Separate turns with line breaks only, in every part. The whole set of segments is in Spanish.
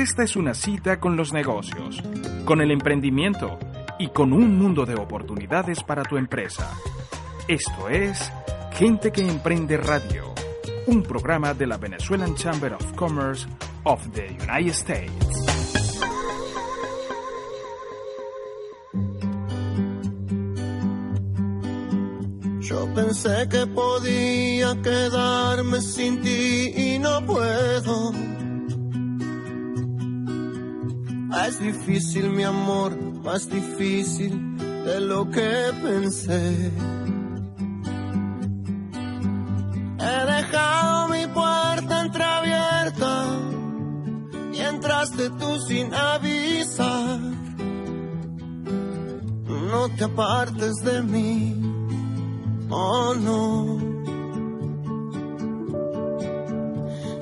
Esta es una cita con los negocios, con el emprendimiento y con un mundo de oportunidades para tu empresa. Esto es Gente que Emprende Radio, un programa de la Venezuelan Chamber of Commerce of the United States.
Yo pensé que podía quedarme sin ti y no puedo. Es difícil mi amor, más difícil de lo que pensé. He dejado mi puerta entreabierta y entraste tú sin avisar. No te apartes de mí, oh no.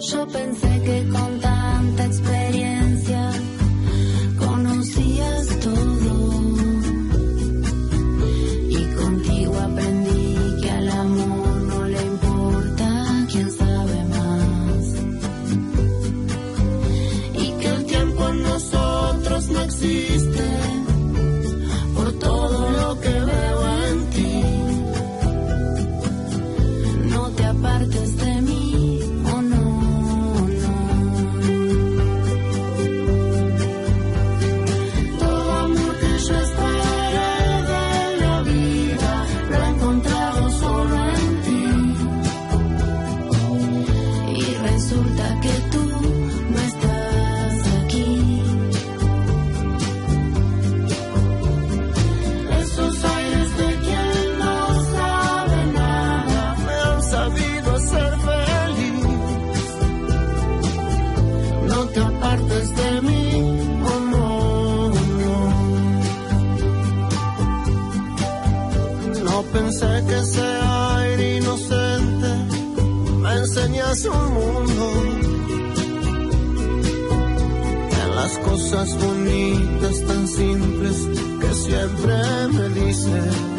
Yo pensé que con tanta experiencia conocías todo. Te apartes de mí. No
pensé que ese aire inocente me enseñase un mundo. En las cosas bonitas tan simples que siempre me dices.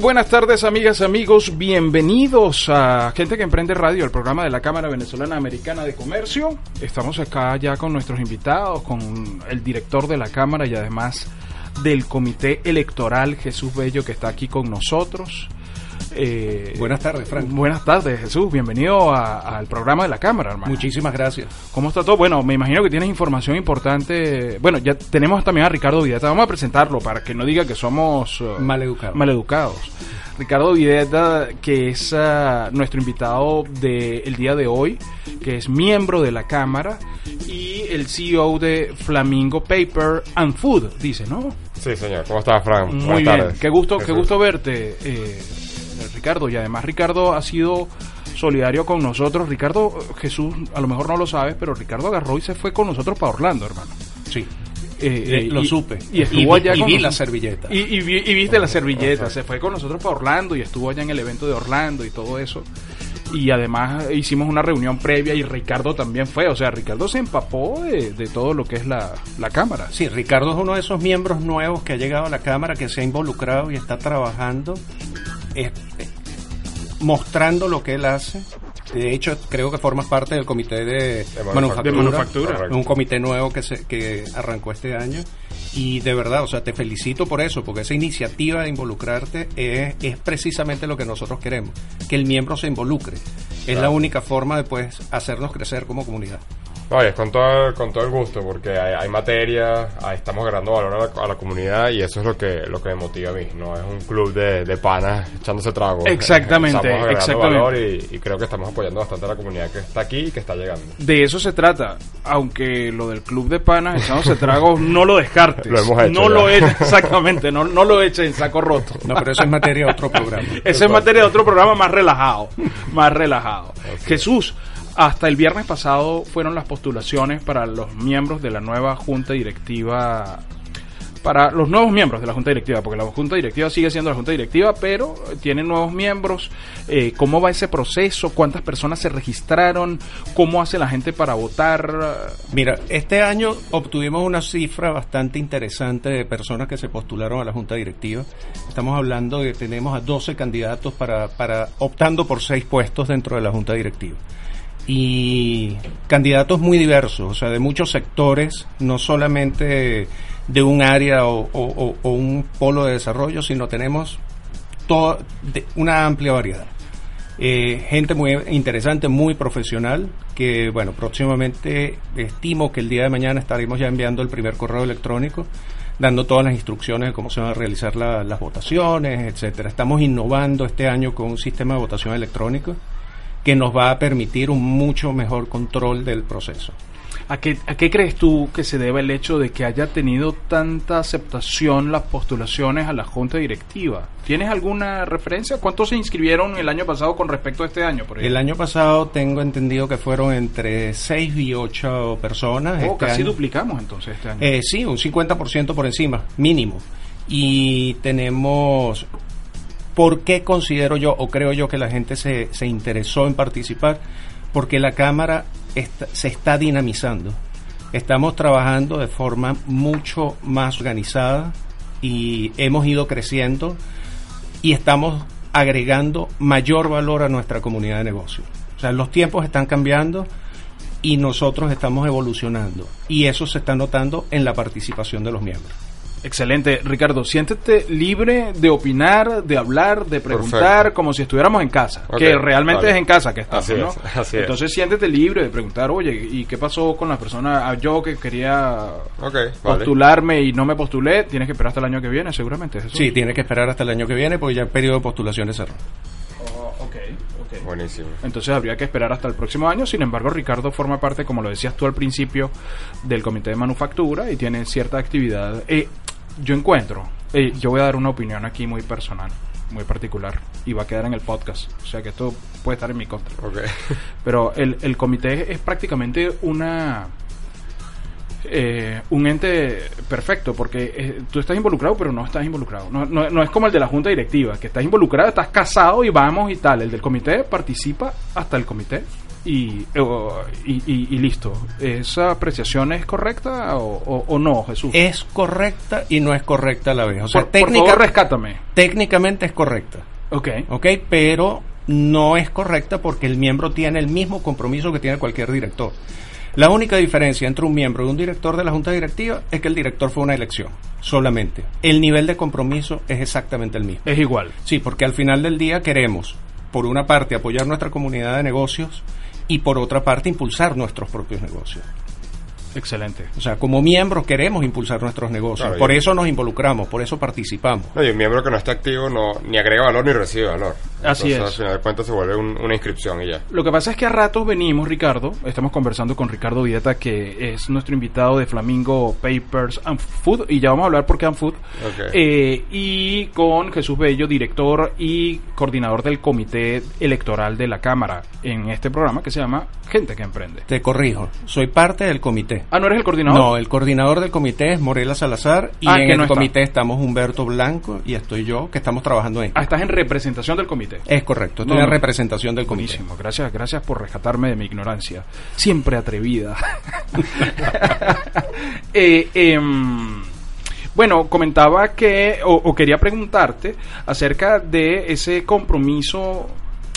Buenas tardes, amigas, amigos. Bienvenidos a Gente que Emprende Radio, el programa de la Cámara Venezolana Americana de Comercio. Estamos acá ya con nuestros invitados, con el director de la Cámara y además del Comité Electoral, Jesús Bello, que está aquí con nosotros. Eh,
Buenas tardes, Frank.
Buenas tardes, Jesús. Bienvenido al programa de la Cámara, hermano.
Muchísimas gracias.
¿Cómo está todo? Bueno, me imagino que tienes información importante. Bueno, ya tenemos también a Ricardo Videta. Vamos a presentarlo para que no diga que somos uh,
Maleducados.
maleducados. Ricardo Videta, que es uh, nuestro invitado del día de hoy, que es miembro de la Cámara y el CEO de Flamingo Paper and Food, dice, ¿no?
Sí, señor. ¿Cómo estás, Fran?
Muy
Buenas
bien.
tardes.
Qué gusto, qué gusto verte, eh, Ricardo. Y además Ricardo ha sido solidario con nosotros. Ricardo, Jesús, a lo mejor no lo sabes, pero Ricardo agarró y se fue con nosotros para Orlando, hermano.
Sí.
Eh, eh,
lo
y-
supe.
Y estuvo allá
y
con
vi
nosotros.
la servilleta.
Y, y vi- viste la servilleta. Se fue con nosotros para Orlando y estuvo allá en el evento de Orlando y todo eso. Y además eh, hicimos una reunión previa y Ricardo también fue. O sea, Ricardo se empapó de, de todo lo que es la, la cámara.
Sí, Ricardo es uno de esos miembros nuevos que ha llegado a la Cámara, que se ha involucrado y está trabajando, eh, eh, mostrando lo que él hace de hecho creo que formas parte del comité de,
manufactura.
De manufactura.
Un comité nuevo que se que arrancó este año y de verdad, o sea, te felicito por eso, porque esa iniciativa de involucrarte es, es precisamente lo que nosotros queremos, que el miembro se involucre. Es
Claro.
la única forma de pues hacernos crecer como comunidad.
No, y es con todo, con todo el gusto, porque hay, hay materia, ahí estamos ganando valor a la, a la comunidad y eso es lo que, lo que me motiva a mí. No es un club de, de panas echándose trago.
Exactamente,
Estamos agregando
exactamente.
valor y, y creo que estamos apoyando bastante a la comunidad que está aquí y que está llegando.
De eso se trata, aunque lo del club de panas echándose tragos no lo descartes.
Lo hemos hecho
No
ya.
lo eches, exactamente, no, no lo eches en saco roto.
No, pero eso es materia de otro programa.
Esa es materia de otro programa más relajado, más relajado. Jesús, hasta el viernes pasado fueron las postulaciones para los miembros de la nueva junta directiva para los nuevos miembros de la Junta Directiva, porque la Junta Directiva sigue siendo la Junta Directiva, pero tiene nuevos miembros. Eh, ¿Cómo va ese proceso? ¿Cuántas personas se registraron? ¿Cómo hace la gente para votar?
Mira, este año obtuvimos una cifra bastante interesante de personas que se postularon a la Junta Directiva. Estamos hablando de que tenemos a 12 candidatos para, para optando por seis puestos dentro de la Junta Directiva. Y candidatos muy diversos, o sea, de muchos sectores, no solamente de un área o, un polo de desarrollo, sino tenemos toda, una amplia variedad. Eh, gente muy interesante, muy profesional, que bueno, próximamente estimo que el día de mañana estaremos ya enviando el primer correo electrónico, dando todas las instrucciones de cómo se van a realizar la- las votaciones, etcétera. Estamos innovando este año con un sistema de votación electrónico que nos va a permitir un mucho mejor control del proceso.
¿A qué, ¿A qué crees tú que se debe el hecho de que haya tenido tanta aceptación las postulaciones a la Junta Directiva? ¿Tienes alguna referencia? ¿Cuántos se inscribieron el año pasado con respecto a este año? Por
El año pasado tengo entendido que fueron entre 6 y 8 personas.
Oh,
Este
casi
año-
duplicamos entonces este año.
Eh, sí, un 50% por encima, mínimo. Y tenemos... ¿Por qué considero yo o creo yo que la gente se, se interesó en participar? Porque la Cámara se está dinamizando. Estamos trabajando de forma mucho más organizada y hemos ido creciendo y estamos agregando mayor valor a nuestra comunidad de negocios. O sea, los tiempos están cambiando y nosotros estamos evolucionando. Y eso se está notando en la participación de los miembros.
Excelente. Ricardo, siéntete libre de opinar, de hablar, de preguntar,
Perfecto.
como si estuviéramos en casa. Que realmente
vale.
es en casa que estamos,
Así
¿no?
es, así es.
Entonces siéntete libre de preguntar, oye, ¿y qué pasó con la persona? Ah, Yo que quería
vale.
postularme y no me postulé, tienes que esperar hasta el año que viene, seguramente. Jesús.
Sí, tiene que esperar hasta el año que viene porque ya el periodo de postulaciones cerró.
Oh, ok, ok.
Buenísimo.
Entonces habría que esperar hasta el próximo año. Sin embargo, Ricardo forma parte, como lo decías tú al principio, del comité de manufactura y tiene cierta actividad. Eh, yo encuentro, eh, yo voy a dar una opinión aquí muy personal, muy particular, y va a quedar en el podcast. O sea que esto puede estar en mi contra. Pero el, el comité es prácticamente una eh, un ente perfecto porque eh, tú estás involucrado pero no estás involucrado no, no, no es como el de la junta directiva que estás involucrado estás casado y vamos y tal el del comité participa hasta el comité y, o- y, y- y listo esa apreciación es correcta o, o- o no Jesús
Es correcta y no es correcta a la vez. O sea,
por, por
técnica-
favor rescátame
técnicamente es correcta.
ok
¿ok? Pero no es correcta porque el miembro tiene el mismo compromiso que tiene cualquier director. La única diferencia entre un miembro y un director de la junta directiva es que el director fue una elección, solamente. El nivel de compromiso es exactamente el mismo.
es igual
Sí, porque al final del día queremos, por una parte, apoyar nuestra comunidad de negocios y por otra parte, impulsar nuestros propios negocios.
Excelente
O sea, como miembros queremos impulsar nuestros negocios.
Claro,
por eso nos involucramos, por eso participamos.
No, y un miembro que no está activo no ni agrega valor ni recibe valor.
Así
Entonces,
es.
Al final de cuentas se vuelve un- una inscripción y ya.
Lo que pasa es que a ratos venimos, Ricardo, estamos conversando con Ricardo Vieta, que es nuestro invitado de Flamingo Papers and Food, y ya vamos a hablar por qué and Food. Eh, y con Jesús Bello, director y coordinador del comité electoral de la Cámara, en este programa que se llama Gente que Emprende.
Te corrijo, soy parte del comité.
Ah, ¿no eres el coordinador?
No, el coordinador del comité es Morela Salazar y
Ah,
en
que
el
está.
comité estamos Humberto Blanco y estoy yo, que estamos trabajando en.
Ah, estás en representación del comité.
Es correcto, estoy
No,
en representación del comité.
Buenísimo, gracias, gracias por rescatarme de mi ignorancia. Siempre atrevida. Eh, em, bueno, comentaba que, o, o quería preguntarte acerca de ese compromiso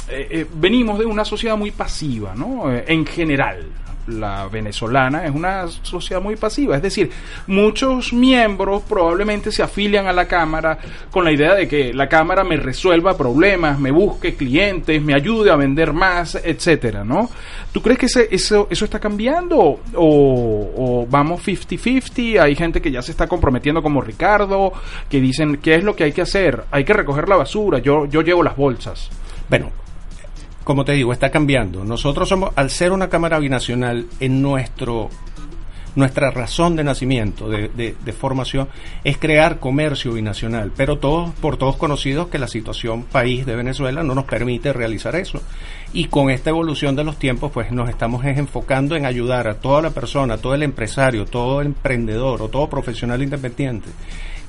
eh, eh, venimos de una sociedad muy pasiva, ¿no? Eh, en general, la venezolana es una sociedad muy pasiva, es decir, muchos miembros probablemente se afilian a la Cámara con la idea de que la Cámara me resuelva problemas, me busque clientes, me ayude a vender más, etcétera, ¿no? ¿Tú crees que ese- eso, eso está cambiando o, o vamos 50-50? Hay gente que ya se está comprometiendo como Ricardo, que dicen, ¿qué es lo que hay que hacer? Hay que recoger la basura, yo, yo llevo las bolsas.
Bueno, como te digo, está cambiando. Nosotros somos, al ser una cámara binacional, en nuestro nuestra razón de nacimiento, de, de- de formación, es crear comercio binacional. Pero todos, por todos conocidos que la situación país de Venezuela no nos permite realizar eso. Y con esta evolución de los tiempos, pues nos estamos es enfocando en ayudar a toda la persona, todo el empresario, todo emprendedor o todo profesional independiente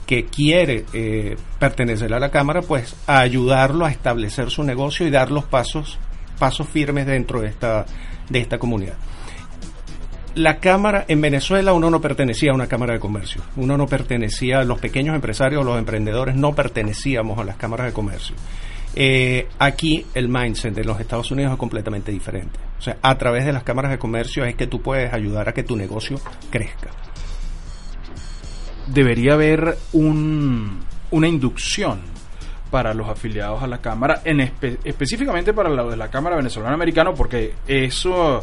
que quiere eh, pertenecer a la Cámara, pues ayudarlo a establecer su negocio y dar los pasos, pasos firmes dentro de esta, de esta comunidad. La Cámara, en Venezuela uno no pertenecía a una Cámara de Comercio, uno no pertenecía, los pequeños empresarios, los emprendedores no pertenecíamos a las cámaras de comercio. Eh, aquí el mindset de los Estados Unidos es completamente diferente. O sea, a través de las cámaras de comercio es que tú puedes ayudar a que tu negocio crezca.
Debería haber un, una inducción para los afiliados a la Cámara, en espe- específicamente para lo de la Cámara Venezolana Americana, porque es uh,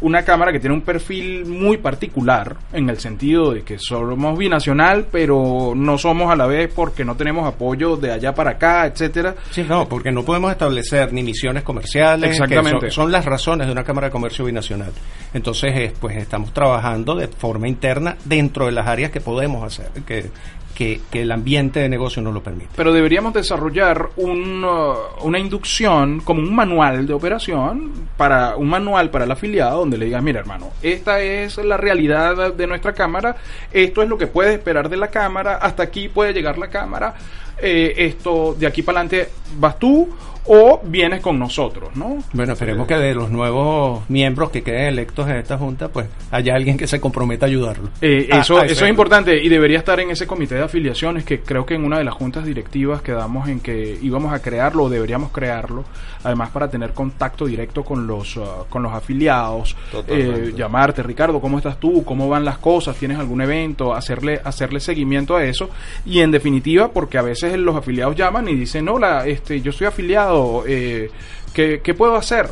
una Cámara que tiene un perfil muy particular, en el sentido de que somos binacional, pero no somos a la vez porque no tenemos apoyo de allá para acá, etcétera.
Sí, no, porque no podemos establecer ni misiones comerciales. que
Exactamente.
son, son las razones de una Cámara de Comercio Binacional. Entonces, pues estamos trabajando de forma interna dentro de las áreas que podemos hacer, que, que, que el ambiente de negocio nos lo permite.
Pero deberíamos desarrollar un, uh, una inducción como un manual de operación para un manual para el afiliado donde le digas, mira hermano, esta es la realidad de nuestra cámara, esto es lo que puedes esperar de la cámara, hasta aquí puede llegar la cámara, eh, esto de aquí para adelante vas tú o vienes con nosotros, ¿no?
Bueno, esperemos que de los nuevos miembros que queden electos en esta junta, pues haya alguien que se comprometa a ayudarlo.
Eh,
Ah,
eso,
ah,
eso es importante y debería estar en ese comité de afiliaciones que creo que en una de las juntas directivas quedamos en que íbamos a crearlo o deberíamos crearlo, además para tener contacto directo con los uh, con los afiliados, eh, llamarte Ricardo, ¿cómo estás tú? ¿Cómo van las cosas? ¿Tienes algún evento? Hacerle hacerle seguimiento a eso y en definitiva porque a veces los afiliados llaman y dicen hola, este yo soy afiliado, eh, ¿qué, qué puedo hacer?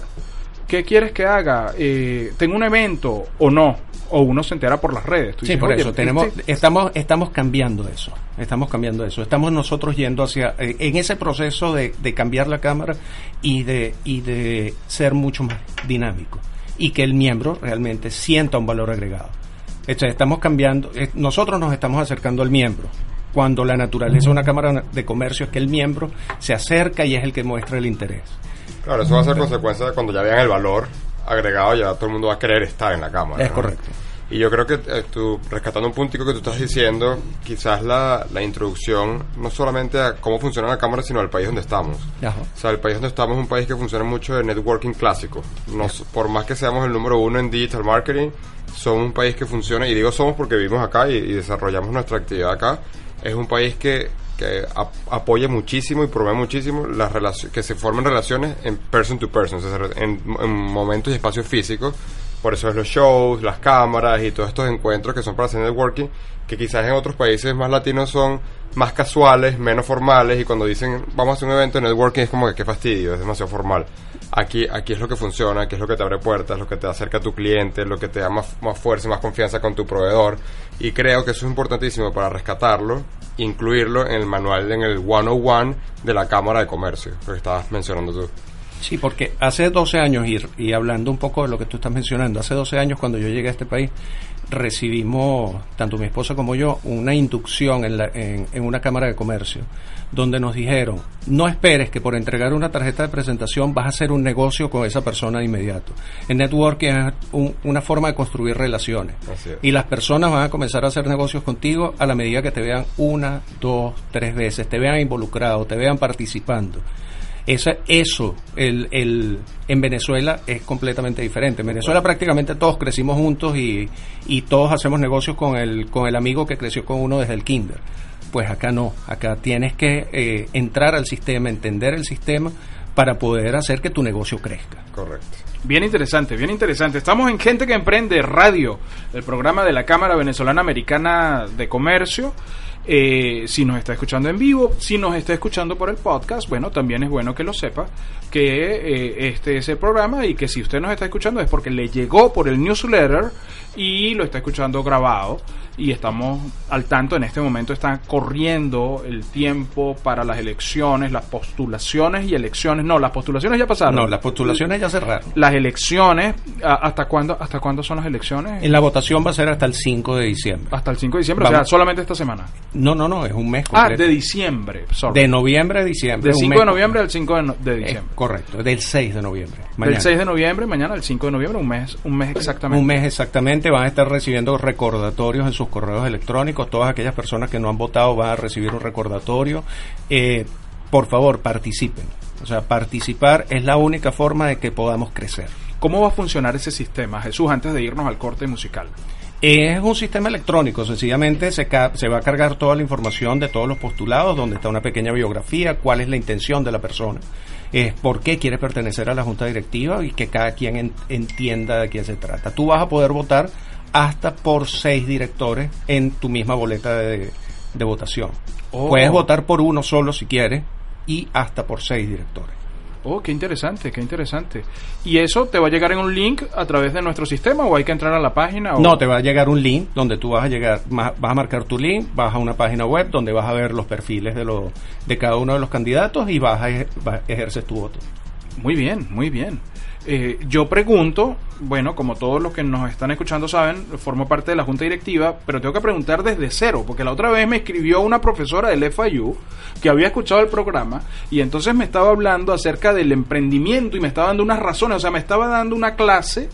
¿Qué quieres que haga? Eh, ¿Tengo un evento o no? O uno se entera por las redes. Tú
Sí,
dices,
por
"Oye,
eso tenemos,
este-
estamos, estamos cambiando eso, estamos cambiando eso, estamos nosotros yendo hacia, eh, en ese proceso de, de cambiar la cámara y de, y de ser mucho más dinámico y que el miembro realmente sienta un valor agregado. Entonces, estamos cambiando, eh, nosotros nos estamos acercando al miembro. Cuando la naturaleza de una cámara de comercio es que el miembro se acerca y es el que muestra el interés.
Claro, eso va a ser consecuencia de cuando ya vean el valor agregado, ya todo el mundo va a querer estar en la cámara.
Es
¿no?
correcto.
Y yo creo que eh, tú, rescatando un puntico que tú estás diciendo, quizás la, la introducción no solamente a cómo funciona la cámara, sino al país donde estamos.
Ajá.
O sea, el país donde estamos es un país que funciona mucho de networking clásico. Nos, por más que seamos el número uno en digital marketing, somos un país que funciona, y digo somos porque vivimos acá y, y desarrollamos nuestra actividad acá. Es un país que, que ap- apoya muchísimo y promueve muchísimo las relaciones, que se formen relaciones en person to person, o sea, en, en momentos y espacios físicos. Por eso es los shows, las cámaras y todos estos encuentros que son para hacer networking, que quizás en otros países más latinos son más casuales, menos formales, y cuando dicen vamos a hacer un evento de networking es como que qué fastidio, es demasiado formal. Aquí, aquí es lo que funciona, aquí es lo que te abre puertas, lo que te acerca a tu cliente, lo que te da más, más fuerza y más confianza con tu proveedor. Y creo que eso es importantísimo para rescatarlo, incluirlo en el manual, en el 101 de la Cámara de Comercio, que estabas mencionando tú.
Sí, porque hace 12 años, y, y hablando un poco de lo que tú estás mencionando, hace 12 años cuando yo llegué a este país, recibimos, tanto mi esposa como yo, una inducción en, la- en- en una cámara de comercio, donde nos dijeron, no esperes que por entregar una tarjeta de presentación vas a hacer un negocio con esa persona de inmediato. El networking es un- una forma de construir relaciones. Y las personas van a comenzar a hacer negocios contigo a la medida que te vean una, dos, tres veces, te vean involucrado, te vean participando. Esa, eso el, el, en Venezuela es completamente diferente. En Venezuela prácticamente todos crecimos juntos y, y todos hacemos negocios con el, con el amigo que creció con uno desde el kinder. Pues acá no, acá tienes que eh, entrar al sistema, entender el sistema para poder hacer que tu negocio crezca.
Correcto.
Bien interesante, bien interesante. Estamos en Gente que Emprende Radio, el programa de la Cámara Venezolana Americana de Comercio. Eh, si nos está escuchando en vivo, si nos está escuchando por el podcast, bueno, también es bueno que lo sepa que eh, este es el programa y que si usted nos está escuchando es porque le llegó por el newsletter y lo está escuchando grabado y estamos al tanto en este momento está corriendo el tiempo para las elecciones, las postulaciones y elecciones. No, las postulaciones ya pasaron.
No, las postulaciones ya cerraron.
Las elecciones, ¿a- ¿hasta cuándo, ¿hasta cuándo son las elecciones?
En la votación va a ser hasta el 5 de diciembre.
Hasta el 5 de diciembre, o
Vamos.
sea, solamente esta semana.
No, no, no, es un mes
Ah,
completo.
de diciembre, sorry.
De noviembre a diciembre.
Del
un
5
mes
de noviembre al 5 de, no- de diciembre.
correcto, del 6 de noviembre. Mañana.
Del 6 de noviembre, mañana al 5 de noviembre, un mes, un mes exactamente.
Un mes exactamente, van a estar recibiendo recordatorios en sus correos electrónicos. Todas aquellas personas que no han votado van a recibir un recordatorio. Eh, por favor, participen. O sea, participar es la única forma de que podamos crecer.
¿Cómo va a funcionar ese sistema, Jesús, antes de irnos al corte musical?
Es un sistema electrónico, sencillamente se, ca- se va a cargar toda la información de todos los postulados, donde está una pequeña biografía, cuál es la intención de la persona, es por qué quiere pertenecer a la junta directiva y que cada quien en- entienda de quién se trata. Tú vas a poder votar hasta por seis directores en tu misma boleta de, de votación.
Oh.
Puedes votar por uno solo si quieres y hasta por seis directores.
Oh, qué interesante, qué interesante. ¿Y eso te va a llegar en un link a través de nuestro sistema o hay que entrar a la página? O...
No, te va a llegar un link donde tú vas a llegar, vas a marcar tu link, vas a una página web donde vas a ver los perfiles de, los de cada uno de los candidatos y vas a, ejer- vas- ejerces tu voto.
Muy bien, muy bien. Eh, yo pregunto, bueno, como todos los que nos están escuchando saben, formo parte de la junta directiva, pero tengo que preguntar desde cero, porque la otra vez me escribió una profesora del FIU que había escuchado el programa y entonces me estaba hablando acerca del emprendimiento y me estaba dando unas razones, o sea, me estaba dando una clase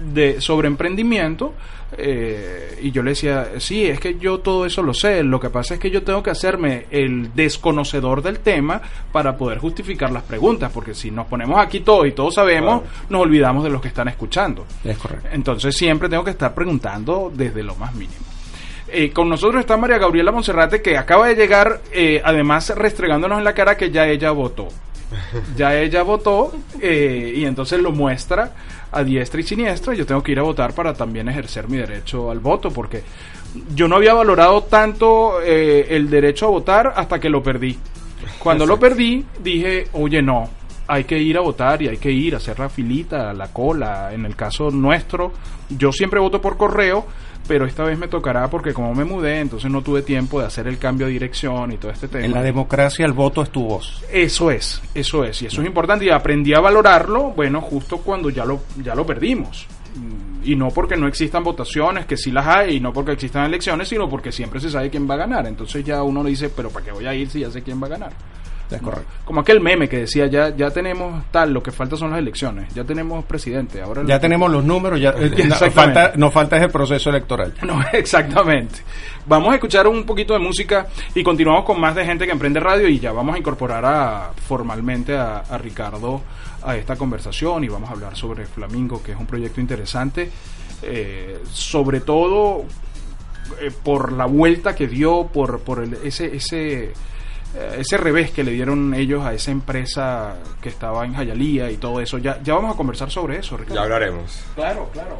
de sobre emprendimiento eh, y yo le decía, sí, es que yo todo eso lo sé, lo que pasa es que yo tengo que hacerme el desconocedor del tema para poder justificar las preguntas, porque si nos ponemos aquí todos y todos sabemos,
Claro.
nos olvidamos de los que están escuchando.
Es correcto.
Entonces siempre tengo que estar preguntando desde lo más mínimo. Eh, con nosotros está María Gabriela Monserrate, que acaba de llegar, eh, además restregándonos en la cara que ya ella votó. Ya ella votó eh, y entonces lo muestra a diestra y siniestra. Yo tengo que ir a votar para también ejercer mi derecho al voto, porque yo no había valorado tanto eh, el derecho a votar hasta que lo perdí. Cuando lo perdí, dije, oye, no, hay que ir a votar y hay que ir a hacer la filita, la cola. En el caso nuestro, yo siempre voto por correo, pero esta vez me tocará porque como me mudé, entonces no tuve tiempo de hacer el cambio de dirección y todo este tema.
En la democracia el voto es tu voz.
Eso es, eso es, y eso es importante y aprendí a valorarlo, bueno, justo cuando ya lo, ya lo perdimos. Mm, Y no porque no existan votaciones, que sí las hay, y no porque existan elecciones, sino porque siempre se sabe quién va a ganar. Entonces ya uno le dice, pero ¿para qué voy a ir si ya sé quién va a ganar?
Es correcto.
Como aquel meme que decía, ya, ya tenemos tal, lo que falta son las elecciones, ya tenemos presidente, ahora...
Ya tenemos los números, ya, eh, no,
Exactamente.
falta, nos falta ese proceso electoral.
No, exactamente. Vamos a escuchar un poquito de música y continuamos con más de gente que emprende radio y ya vamos a incorporar a, formalmente a, a Ricardo a esta conversación y vamos a hablar sobre Flamingo, que es un proyecto interesante, eh, sobre todo eh, por la vuelta que dio, por, por el- ese, ese, ese revés que le dieron ellos a esa empresa que estaba en Jayalía y todo eso. Ya, ya vamos a conversar sobre eso, Ricardo.
Ya hablaremos.
Claro, claro.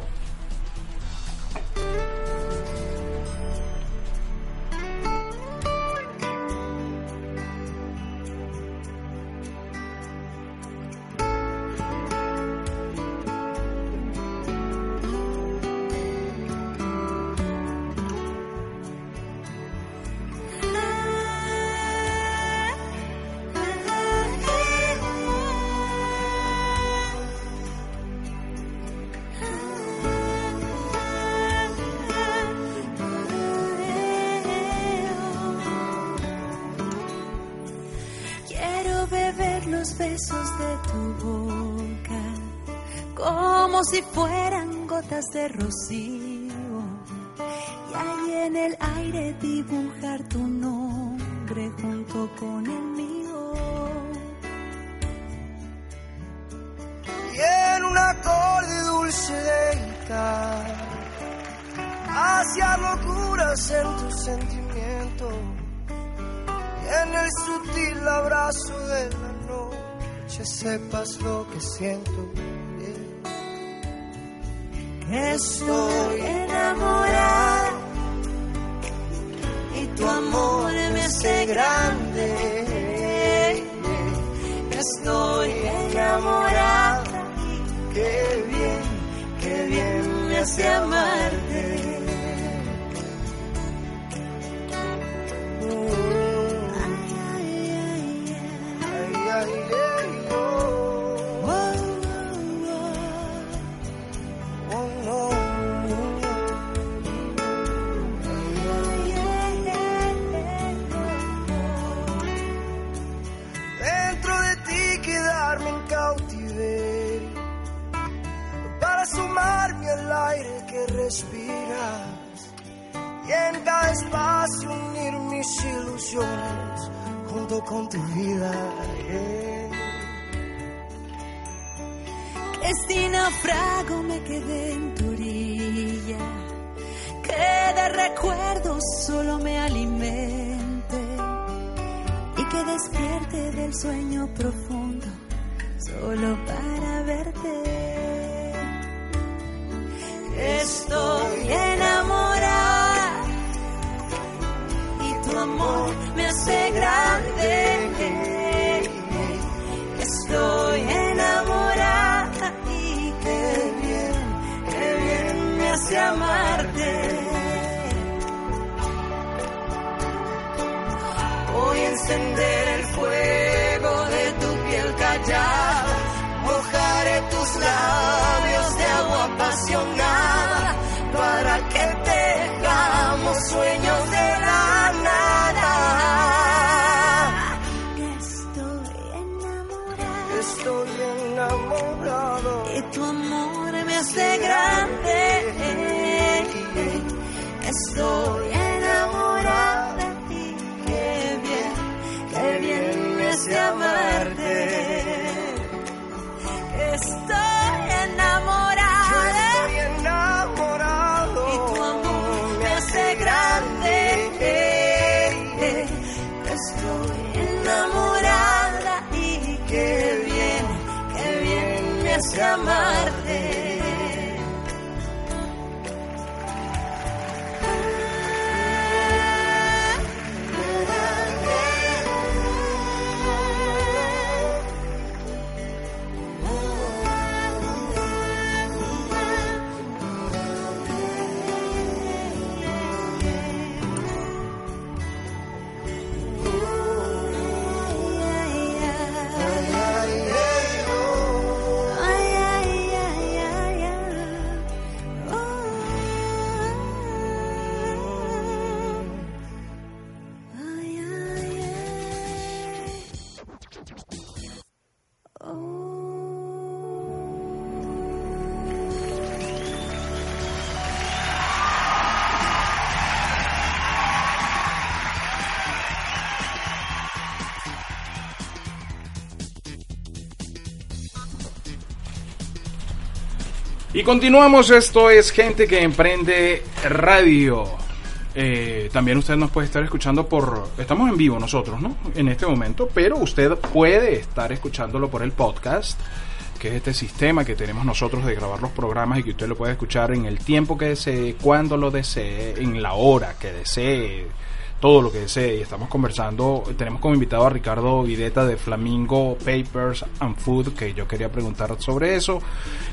Que de
recuerdos solo me alimente y que despierte del sueño profundo Y
continuamos, esto es Gente que Emprende Radio. Eh, también usted nos puede estar escuchando por... Estamos en vivo nosotros, ¿no? En este momento, pero usted puede estar escuchándolo por el podcast, que es este sistema que tenemos nosotros de grabar los programas y que usted lo puede escuchar en el tiempo que desee, cuando lo desee, en la hora que desee, todo lo que desee. Y estamos conversando, tenemos como invitado a Ricardo Videta de Flamingo Papers and Food, que yo quería preguntar sobre eso.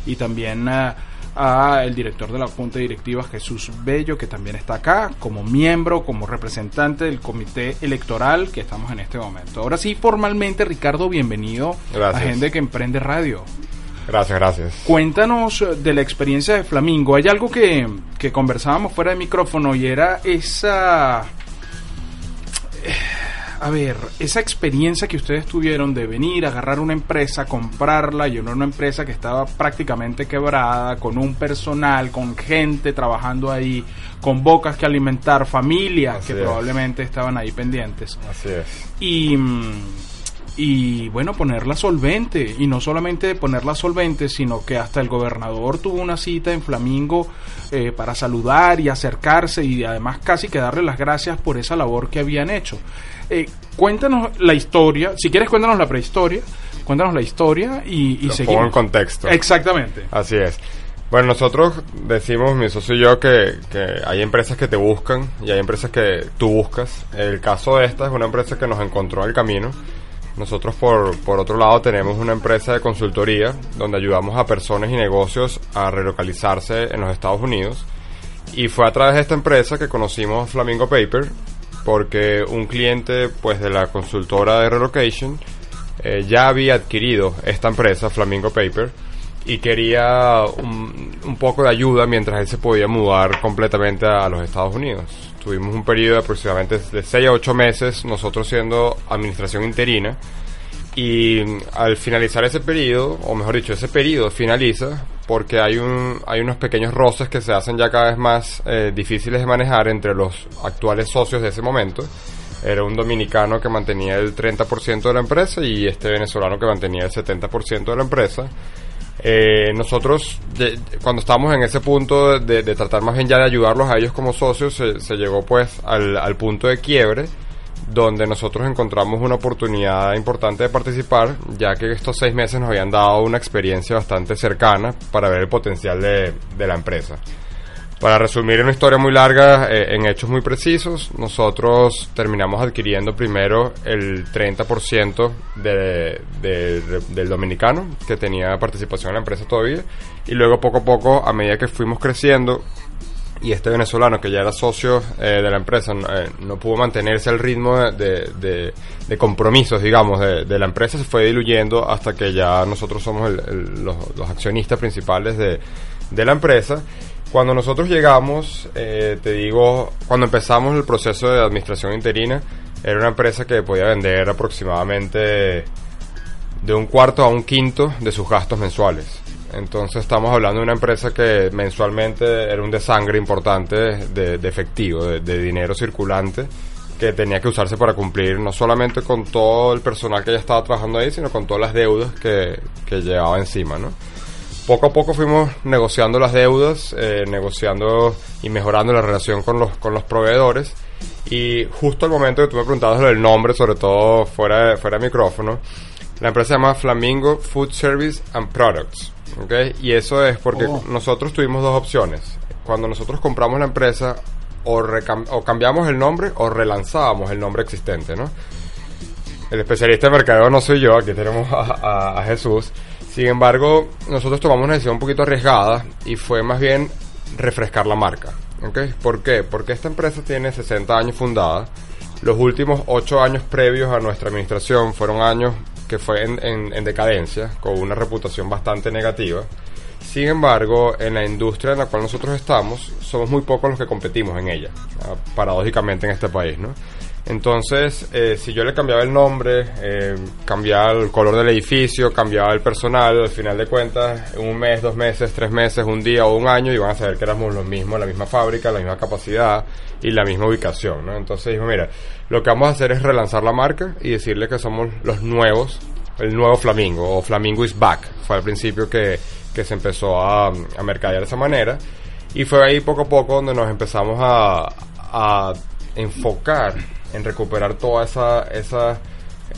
Y también a, a el director de la Junta Directiva, Jesús Bello, que también está acá como miembro, como representante del comité electoral que estamos en este momento. Ahora sí, formalmente, Ricardo, bienvenido
Gracias.
a Gente que Emprende Radio.
Gracias, gracias.
Cuéntanos eh, de la experiencia de Flamingo. Hay algo que, que conversábamos fuera de micrófono y era esa... A ver, esa experiencia que ustedes tuvieron de venir, agarrar una empresa, comprarla y una, empresa que estaba prácticamente quebrada, con un personal, con gente trabajando ahí, con bocas que alimentar, familias
Así
que
es.
probablemente estaban ahí pendientes
Así es.
y, mm, y bueno, ponerla solvente. Y no solamente ponerla solvente, sino que hasta el gobernador tuvo una cita en Flamingo eh, para saludar y acercarse y además casi que darle las gracias por esa labor que habían hecho. Eh, cuéntanos la historia, si quieres cuéntanos la prehistoria, Cuéntanos la historia y, y
Lo
seguimos.
pongo en contexto.
Exactamente.
Así es. Bueno, nosotros decimos, mi socio y yo, que, que hay empresas que te buscan y hay empresas que tú buscas. El caso de esta es una empresa que nos encontró en el camino. Nosotros, por, por otro lado, tenemos una empresa de consultoría donde ayudamos a personas y negocios a relocalizarse en los Estados Unidos. Y fue a través de esta empresa que conocimos Flamingo Paper, porque un cliente pues de la consultora de relocation eh, ya había adquirido esta empresa, Flamingo Paper, y quería un, un poco de ayuda mientras él se podía mudar completamente a los Estados Unidos. Tuvimos un periodo de aproximadamente de 6 a 8 meses, nosotros siendo administración interina, y al finalizar ese periodo, o mejor dicho, ese periodo finaliza porque hay, un, hay unos pequeños roces que se hacen ya cada vez más eh, difíciles de manejar entre los actuales socios de ese momento. Era un dominicano que mantenía el 30% de la empresa y este venezolano que mantenía el 70% de la empresa. Eh, nosotros, cuando estábamos en ese punto de, tratar más bien ya de ayudarlos a ellos como socios, se, llegó pues al, punto de quiebre donde nosotros encontramos una oportunidad importante de participar, ya que estos seis meses nos habían dado una experiencia bastante cercana para ver el potencial de la empresa. Para resumir una historia muy larga, eh, en hechos muy precisos, nosotros terminamos adquiriendo primero el 30% de, de- de- del dominicano, que tenía participación en la empresa todavía, y luego poco a poco, a medida que fuimos creciendo, y este venezolano que ya era socio eh, de la empresa no, eh, no pudo mantenerse al ritmo de, compromisos, digamos, de, la empresa, se fue diluyendo hasta que ya nosotros somos el- los, accionistas principales de la empresa. Cuando nosotros llegamos, eh, te digo, cuando empezamos el proceso de administración interina, era una empresa que podía vender aproximadamente de un cuarto a un quinto de sus gastos mensuales. Entonces estamos hablando de una empresa que mensualmente era un desangre importante de, de efectivo, de, de dinero circulante, que tenía que usarse para cumplir no solamente con todo el personal que ya estaba trabajando ahí, sino con todas las deudas que, que llevaba encima, ¿no? Poco a poco fuimos negociando las deudas, eh, negociando y mejorando la relación con los, con los proveedores. Y justo al momento que tú me preguntabas lo del nombre, sobre todo fuera de, fuera de micrófono, la empresa se llama Flamingo Food Service and Products. ¿ok? Y eso es porque
Oh.
nosotros tuvimos dos opciones. Cuando nosotros compramos la empresa, o, o cambiamos el nombre o relanzábamos el nombre existente, ¿no? El especialista de mercadeo no soy yo, aquí tenemos a, a- a Jesús. Sin embargo, nosotros tomamos una decisión un poquito arriesgada y fue más bien refrescar la marca. ¿Por qué? Porque esta empresa tiene 60 años fundada. Los últimos 8 años previos a nuestra administración fueron años que fue en decadencia, con una reputación bastante negativa. Sin embargo, en la industria en la cual nosotros estamos, somos muy pocos los que competimos en ella, ah, paradójicamente en este país, ¿no? Entonces, eh, si yo le cambiaba el nombre, eh, cambiaba el color del edificio, cambiaba el personal, al final de cuentas, en un mes, dos meses, tres meses, un día o un año, iban a saber que éramos los mismos, la misma fábrica, la misma capacidad y la misma ubicación, ¿no? Entonces dijo, mira, lo que vamos a hacer es relanzar la marca y decirle que somos los nuevos, el nuevo Flamingo, o Flamingo is back. Fue al principio que, que se empezó a, a mercadear de esa manera. Y fue ahí poco a poco donde nos empezamos a, a enfocar en recuperar todas esa, esa-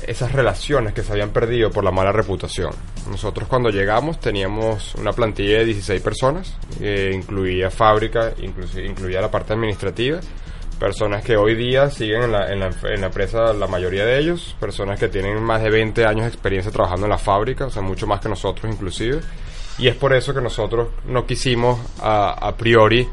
esas relaciones que se habían perdido por la mala reputación. Nosotros cuando llegamos teníamos una plantilla de 16 personas, incluía fábrica, incluía la parte administrativa, personas que hoy día siguen en la, en, la, en la empresa, la mayoría de ellos, personas que tienen más de 20 años de experiencia trabajando en la fábrica, o sea, mucho más que nosotros inclusive. Y es por eso que nosotros no quisimos a priori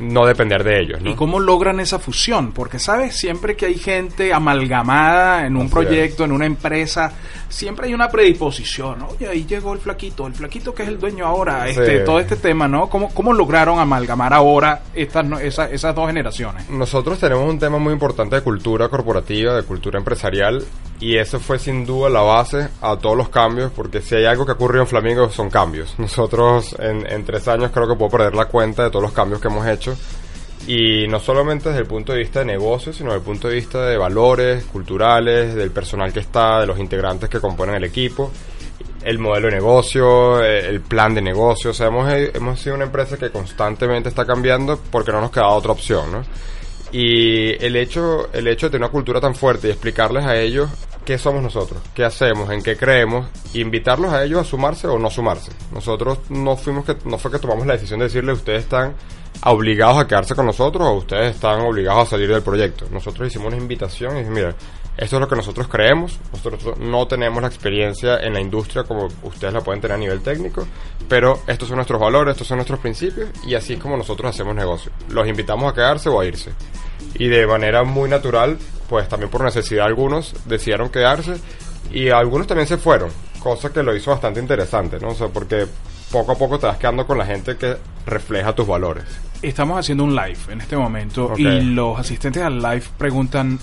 no depender de ellos. ¿no?
¿Y cómo logran esa fusión? Porque, ¿sabes? Siempre que hay gente amalgamada en un
Así
proyecto, en una empresa, siempre hay una predisposición. Oye, ahí llegó el flaquito, el flaquito que es el dueño ahora,
Sí.
este, todo este tema, ¿no? ¿Cómo, cómo lograron amalgamar ahora estas, no- esa- esas dos generaciones?
Nosotros tenemos un tema muy importante de cultura corporativa, de cultura empresarial, y eso fue sin duda la base a todos los cambios, porque si hay algo que ocurrió en Flamingo son cambios. Nosotros en, en tres años creo que puedo perder la cuenta de todos los cambios que hemos hecho, y no solamente desde el punto de vista de negocios, sino desde el punto de vista de valores culturales, del personal que está, de los integrantes que componen el equipo el modelo de negocio, eh, el plan de negocio. O sea, hemos, hemos sido una empresa que constantemente está cambiando porque no nos queda otra opción, ¿no? Y el hecho, el hecho de tener una cultura tan fuerte y explicarles a ellos qué somos nosotros, qué hacemos, en qué creemos, invitarlos a ellos a sumarse o no sumarse. Nosotros no fuimos que no fue que tomamos la decisión de decirle ustedes están obligados a quedarse con nosotros o ustedes están obligados a salir del proyecto. Nosotros hicimos una invitación y dijimos, mira, esto es lo que nosotros creemos. Nosotros no tenemos la experiencia en la industria como ustedes la pueden tener a nivel técnico, pero estos son nuestros valores, estos son nuestros principios y así es como nosotros hacemos negocio. Los invitamos a quedarse o a irse. Y de manera muy natural, pues también por necesidad algunos decidieron quedarse y algunos también se fueron, cosa que lo hizo bastante interesante, ¿no? O sea, porque poco a poco te vas quedando con la gente que refleja tus valores.
Estamos haciendo un live en este momento y los asistentes al live preguntan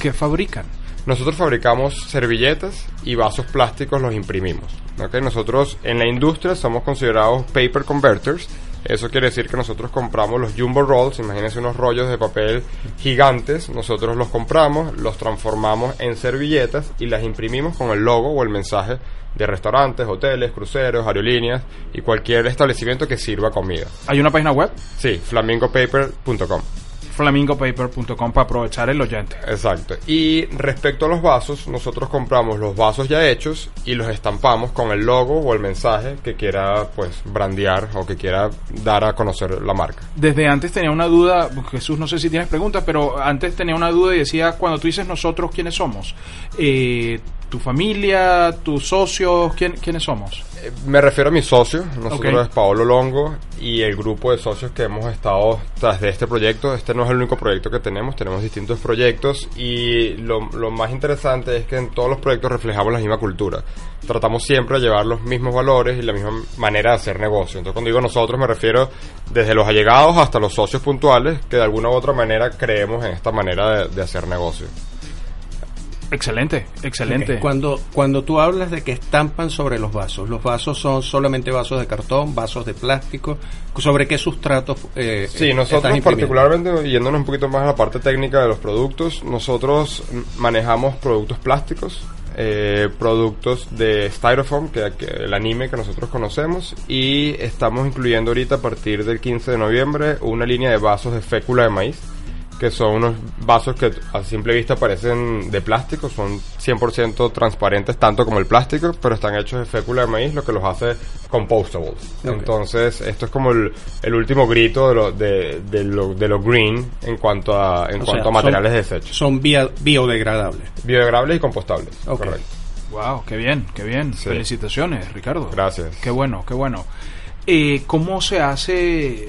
qué fabrican.
Nosotros fabricamos servilletas y vasos plásticos los imprimimos. ¿ok? Nosotros en la industria somos considerados paper converters. Eso quiere decir que nosotros compramos los jumbo rolls, imagínense unos rollos de papel gigantes, nosotros los compramos, los transformamos en servilletas y las imprimimos con el logo o el mensaje de restaurantes, hoteles, cruceros, aerolíneas y cualquier establecimiento que sirva comida.
Hay una página web,
Sí, flamingopaper.com.
flamingopaper.com para aprovechar el oyente.
Exacto. Y respecto a los vasos, nosotros compramos los vasos ya hechos y los estampamos con el logo o el mensaje que quiera pues brandear o que quiera dar a conocer la marca.
Desde antes tenía una duda, Jesús, no sé si tienes preguntas, pero antes tenía una duda y decía, cuando tú dices nosotros, ¿quiénes somos? Eh, ¿Tu familia, tus socios, ¿quién, quiénes somos?
Eh, Me refiero a mi socio, nosotros es Paolo Longo y el grupo de socios que hemos estado tras de este proyecto. Este no es el único proyecto que tenemos, tenemos distintos proyectos y lo, lo más interesante es que en todos los proyectos reflejamos la misma cultura. Tratamos siempre de llevar los mismos valores y la misma manera de hacer negocio. Entonces cuando digo nosotros me refiero desde los allegados hasta los socios puntuales que de alguna u otra manera creemos en esta manera de, de hacer negocio.
Excelente, excelente.
Cuando, cuando tú hablas de que estampan sobre los vasos, los vasos son solamente vasos de cartón, vasos de plástico, ¿sobre qué sustratos? Eh,
Sí, nosotros particularmente, yéndonos un poquito más a la parte técnica de los productos, nosotros manejamos productos plásticos, eh, productos de Styrofoam, que, que el anime que nosotros conocemos, y estamos incluyendo ahorita a partir del 15 de noviembre una línea de vasos de fécula de maíz, que son unos vasos que a simple vista parecen de plástico, son 100% transparentes tanto como el plástico, pero están hechos de fécula de maíz, lo que los hace compostables. Entonces, esto es como el, el último grito de lo, de, de lo, de lo green en cuanto a, en
O
cuanto
sea,
a materiales
son-
desechos.
Son bio- biodegradables.
Biodegradables y compostables. Correcto.
Wow, qué bien, qué bien.
Sí.
Felicitaciones, Ricardo.
Gracias.
Qué bueno, qué bueno. Eh, ¿Cómo se hace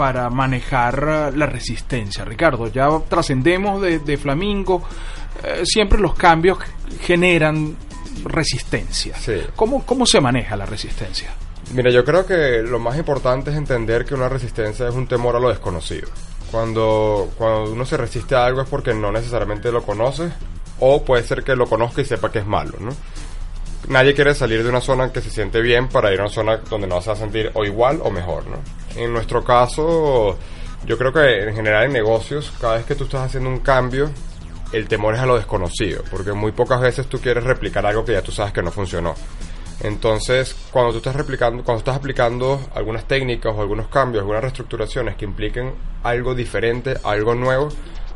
para manejar la resistencia, Ricardo? Ya trascendemos de, de Flamingo. eh, siempre los cambios generan resistencia.
Sí.
¿Cómo, ¿Cómo se maneja la resistencia?
Mira, yo creo que lo más importante es entender que una resistencia es un temor a lo desconocido. Cuando, cuando uno se resiste a algo es porque no necesariamente lo conoce o puede ser que lo conozca y sepa que es malo, ¿no? Nadie quiere salir de una zona que se siente bien para ir a una zona donde no se va a sentir o igual o mejor, ¿no? En nuestro caso, yo creo que en general en negocios, cada vez que tú estás haciendo un cambio, el temor es a lo desconocido, porque muy pocas veces tú quieres replicar algo que ya tú sabes que no funcionó. Entonces, cuando tú estás replicando, cuando estás aplicando algunas técnicas o algunos cambios, algunas reestructuraciones que impliquen algo diferente, algo nuevo,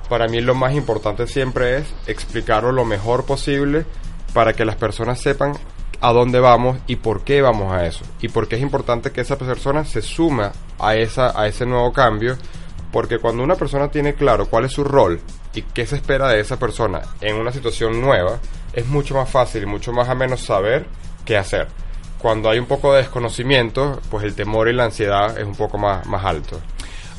para mí lo más importante siempre es explicarlo lo mejor posible para que las personas sepan a dónde vamos y por qué vamos a eso. Y por qué es importante que esa persona se suma a, esa, a ese nuevo cambio. Porque cuando una persona tiene claro cuál es su rol y qué se espera de esa persona en una situación nueva, es mucho más fácil y mucho más a menos saber qué hacer. Cuando hay un poco de desconocimiento, pues el temor y la ansiedad es un poco más, más alto.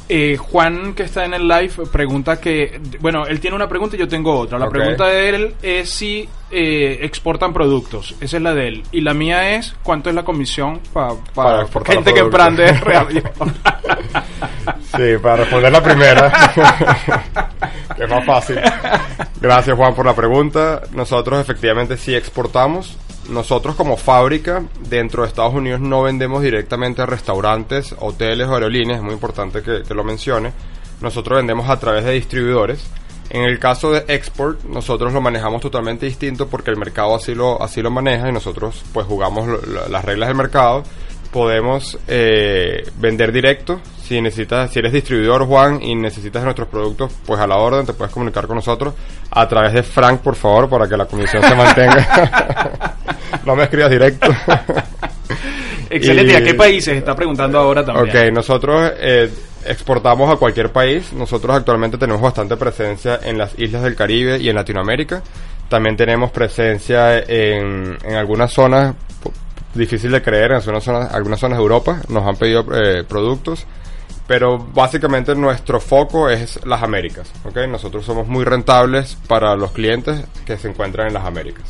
Eh, Juan, que está en el live, pregunta que. Bueno, él tiene una pregunta y yo tengo otra. La pregunta de él es si eh, exportan productos. Esa es la de él. Y la mía es: ¿cuánto es la comisión pa- pa-
Para exportar
gente que emprende radio?
Sí, para responder la primera, que es más fácil. Gracias Juan por la pregunta. Nosotros efectivamente sí exportamos. Nosotros como fábrica dentro de Estados Unidos no vendemos directamente a restaurantes, hoteles o aerolíneas, es muy importante que, que lo mencione. Nosotros vendemos a través de distribuidores. En el caso de export, nosotros lo manejamos totalmente distinto porque el mercado así lo, así lo maneja y nosotros pues jugamos las reglas del mercado podemos eh, vender directo. Si necesitas, si eres distribuidor Juan y necesitas nuestros productos, pues a la orden te puedes comunicar con nosotros a través de Frank, por favor, para que la comisión se mantenga. no me escribas directo.
Excelente. ¿Y a qué países? Está preguntando ahora también.
Ok, nosotros eh, exportamos a cualquier país. Nosotros actualmente tenemos bastante presencia en las islas del Caribe y en Latinoamérica. También tenemos presencia en, en algunas zonas, difícil de creer, en algunas zonas, algunas zonas de Europa. Nos han pedido eh, productos. Pero básicamente nuestro foco es las Américas. ¿ok? Nosotros somos muy rentables para los clientes que se encuentran en las Américas.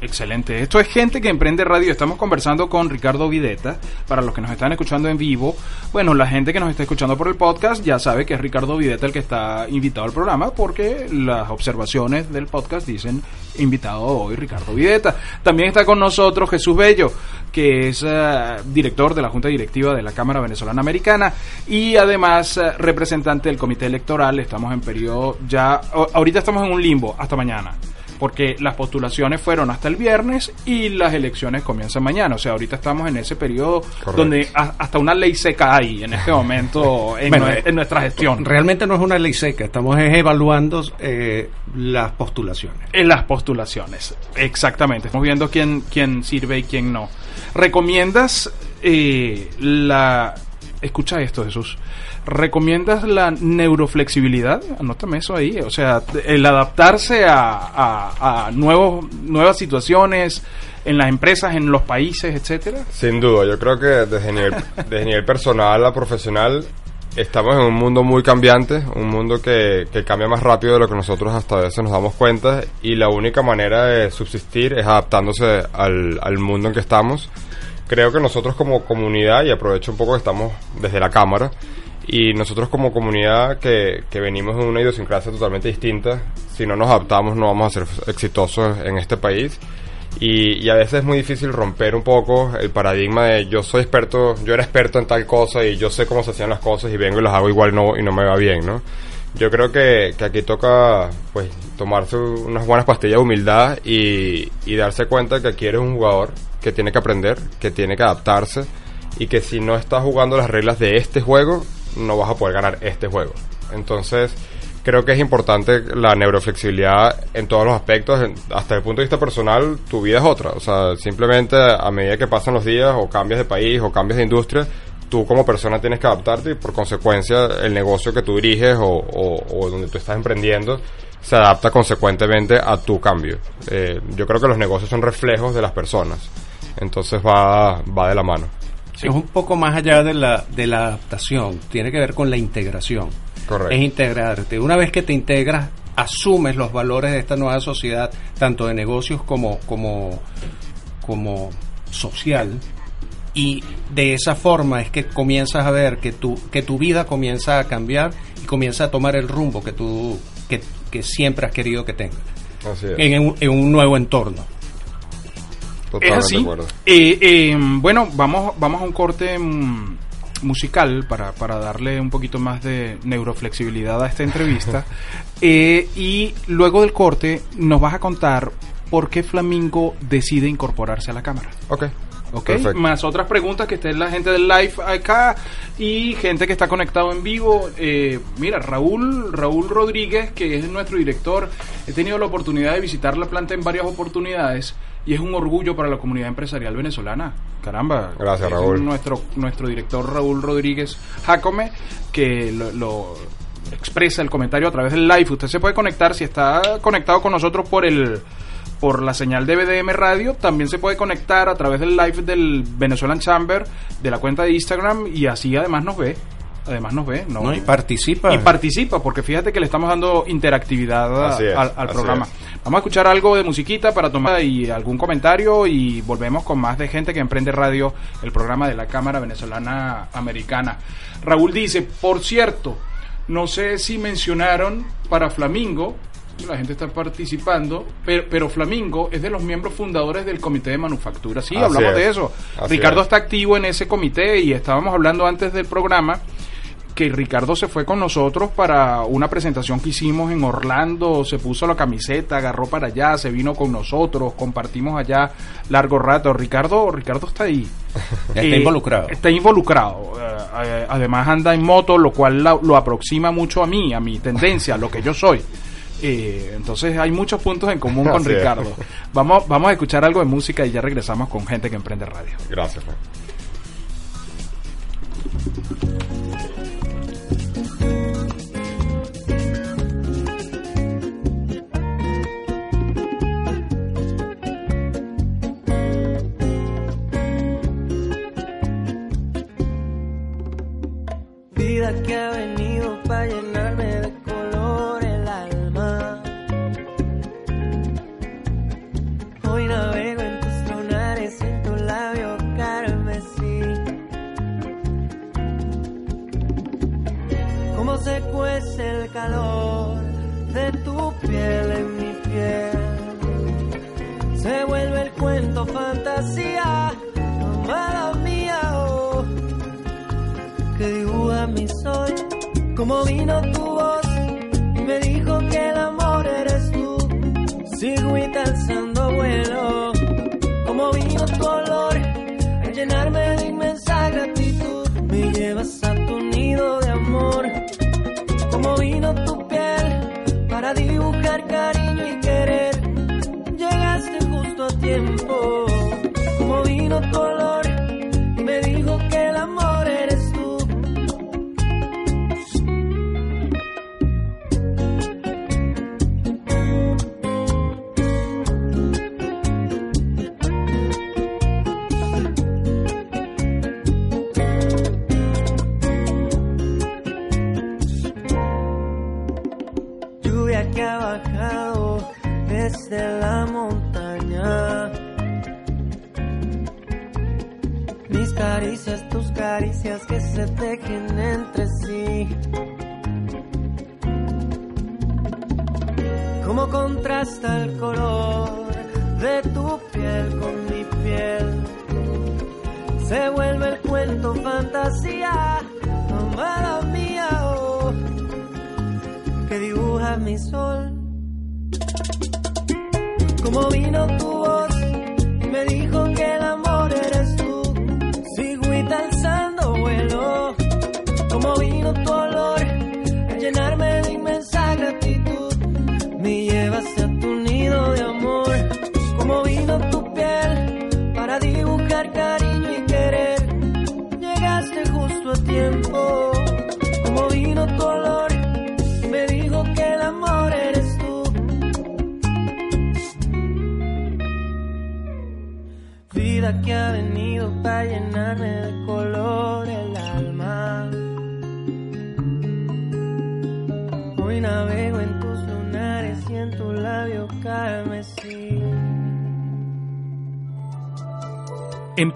Excelente. Esto es Gente que Emprende Radio. Estamos conversando con Ricardo Videta. Para los que nos están escuchando en vivo, bueno, la gente que nos está escuchando por el podcast ya sabe que es Ricardo Videta el que está invitado al programa porque las observaciones del podcast dicen invitado hoy Ricardo Videta. También está con nosotros Jesús Bello, que es eh, director de la Junta Directiva de la Cámara Venezolana Americana y además eh, representante del Comité Electoral. Estamos en periodo ya, ahorita estamos en un limbo hasta mañana porque las postulaciones fueron hasta el viernes y las elecciones comienzan mañana. O sea, ahorita estamos en ese periodo
Correcto.
donde a- hasta una ley seca hay en este momento en,
Bueno,
nue- en nuestra gestión.
Realmente no es una ley seca, estamos es evaluando eh, las postulaciones.
En las postulaciones, exactamente. Estamos viendo quién, quién sirve y quién no. ¿Recomiendas eh, la... Escucha esto, Jesús. ¿Recomiendas la neuroflexibilidad? Anótame eso ahí. O sea, el adaptarse a, a- a nuevos, nuevas situaciones en las empresas, en los países, etcétera.
Sin duda, yo creo que desde nivel, desde nivel personal a profesional estamos en un mundo muy cambiante, un mundo que, que cambia más rápido de lo que nosotros hasta a veces nos damos cuenta y la única manera de subsistir es adaptándose al, al mundo en que estamos. Creo que nosotros como comunidad, y aprovecho un poco que estamos desde la cámara, y nosotros como comunidad que, que venimos de una idiosincrasia totalmente distinta, si no nos adaptamos no vamos a ser exitosos en este país. Y, y a veces es muy difícil romper un poco el paradigma de yo soy experto, yo era experto en tal cosa y yo sé cómo se hacían las cosas y vengo y las hago igual no, y no me va bien, ¿no? Yo creo que, que aquí toca pues tomarse unas buenas pastillas de humildad y, y darse cuenta que aquí eres un jugador que tiene que aprender, que tiene que adaptarse y que si no estás jugando las reglas de este juego, no vas a poder ganar este juego. Entonces, creo que es importante la neuroflexibilidad en todos los aspectos. Hasta el punto de vista personal, tu vida es otra. O sea, simplemente a medida que pasan los días o cambias de país o cambias de industria, tú como persona tienes que adaptarte y por consecuencia el negocio que tú diriges o, o- o donde tú estás emprendiendo se adapta consecuentemente a tu cambio. Eh, yo creo que los negocios son reflejos de las personas. Entonces va, va de la mano.
Es un poco más allá de la, de la adaptación, tiene que ver con la integración.
Correcto.
Es integrarte. Una vez que te integras, asumes los valores de esta nueva sociedad, tanto de negocios como, como, como social, y de esa forma es que comienzas a ver que tu, que tu vida comienza a cambiar y comienza a tomar el rumbo que tú que, que siempre has querido que tenga
Así es.
en, un- en un nuevo entorno.
Es
Totalmente
así.
de acuerdo.
Eh, eh, bueno, vamos, vamos a un corte mm, musical para, para darle un poquito más de neuroflexibilidad a esta entrevista. Eh, y luego del corte nos vas a contar por qué Flamingo decide incorporarse a la cámara.
Ok.
¿Ok?
Perfecto.
Más otras preguntas que esté la gente del live acá y gente que está conectado en vivo. Eh, mira, Raúl, Raúl Rodríguez, que es nuestro director, he tenido la oportunidad de visitar la planta en varias oportunidades y es un orgullo para la comunidad empresarial venezolana. Caramba.
Gracias, Raúl.
Nuestro, nuestro director Raúl Rodríguez Jacome, que lo, lo expresa el comentario a través del live. Usted se puede conectar si está conectado con nosotros por el por la señal de BDM Radio, también se puede conectar a través del live del Venezuelan Chamber, de la cuenta de Instagram, y así además nos ve. Además nos ve, ¿no?
¿no? Y participa.
Y participa, porque fíjate que le estamos dando interactividad a-
Así es,
al, programa.
es.
Vamos a escuchar algo de musiquita para tomar y algún comentario y volvemos con más de gente que emprende radio, el programa de la Cámara Venezolana Americana. Raúl dice, por cierto, no sé si mencionaron para Flamingo, la gente está participando, pero, pero Flamingo es de los miembros fundadores del Comité de Manufactura. Sí,
Así
hablamos
es,
de eso.
así
Ricardo
es.
está activo en ese comité y estábamos hablando antes del programa que Ricardo se fue con nosotros para una presentación que hicimos en Orlando, se puso la camiseta, agarró para allá, se vino con nosotros, compartimos allá largo rato. Ricardo, Ricardo está ahí.
Está
Eh,
involucrado.
Está involucrado. Eh, eh, además anda en moto, lo cual la- lo aproxima mucho a mí, a mi tendencia, a lo que yo soy. Eh, entonces hay muchos puntos en común con. Ricardo. Vamos, vamos a escuchar algo de música y ya regresamos con gente que emprende radio.
Gracias, Frank.
Vida que ha venido para llenarme de color el alma. Hoy navego en tus lunares en tu labio carmesí. Cómo se cuece el calor de tu piel en mi piel. Se vuelve el cuento fantasía, amada dibuja mi sol. Como vino tu voz y me dijo que el amor eres tú. Sigo y alzando vuelo. Como vino tu olor a llenarme de inmensa gratitud. Me llevas a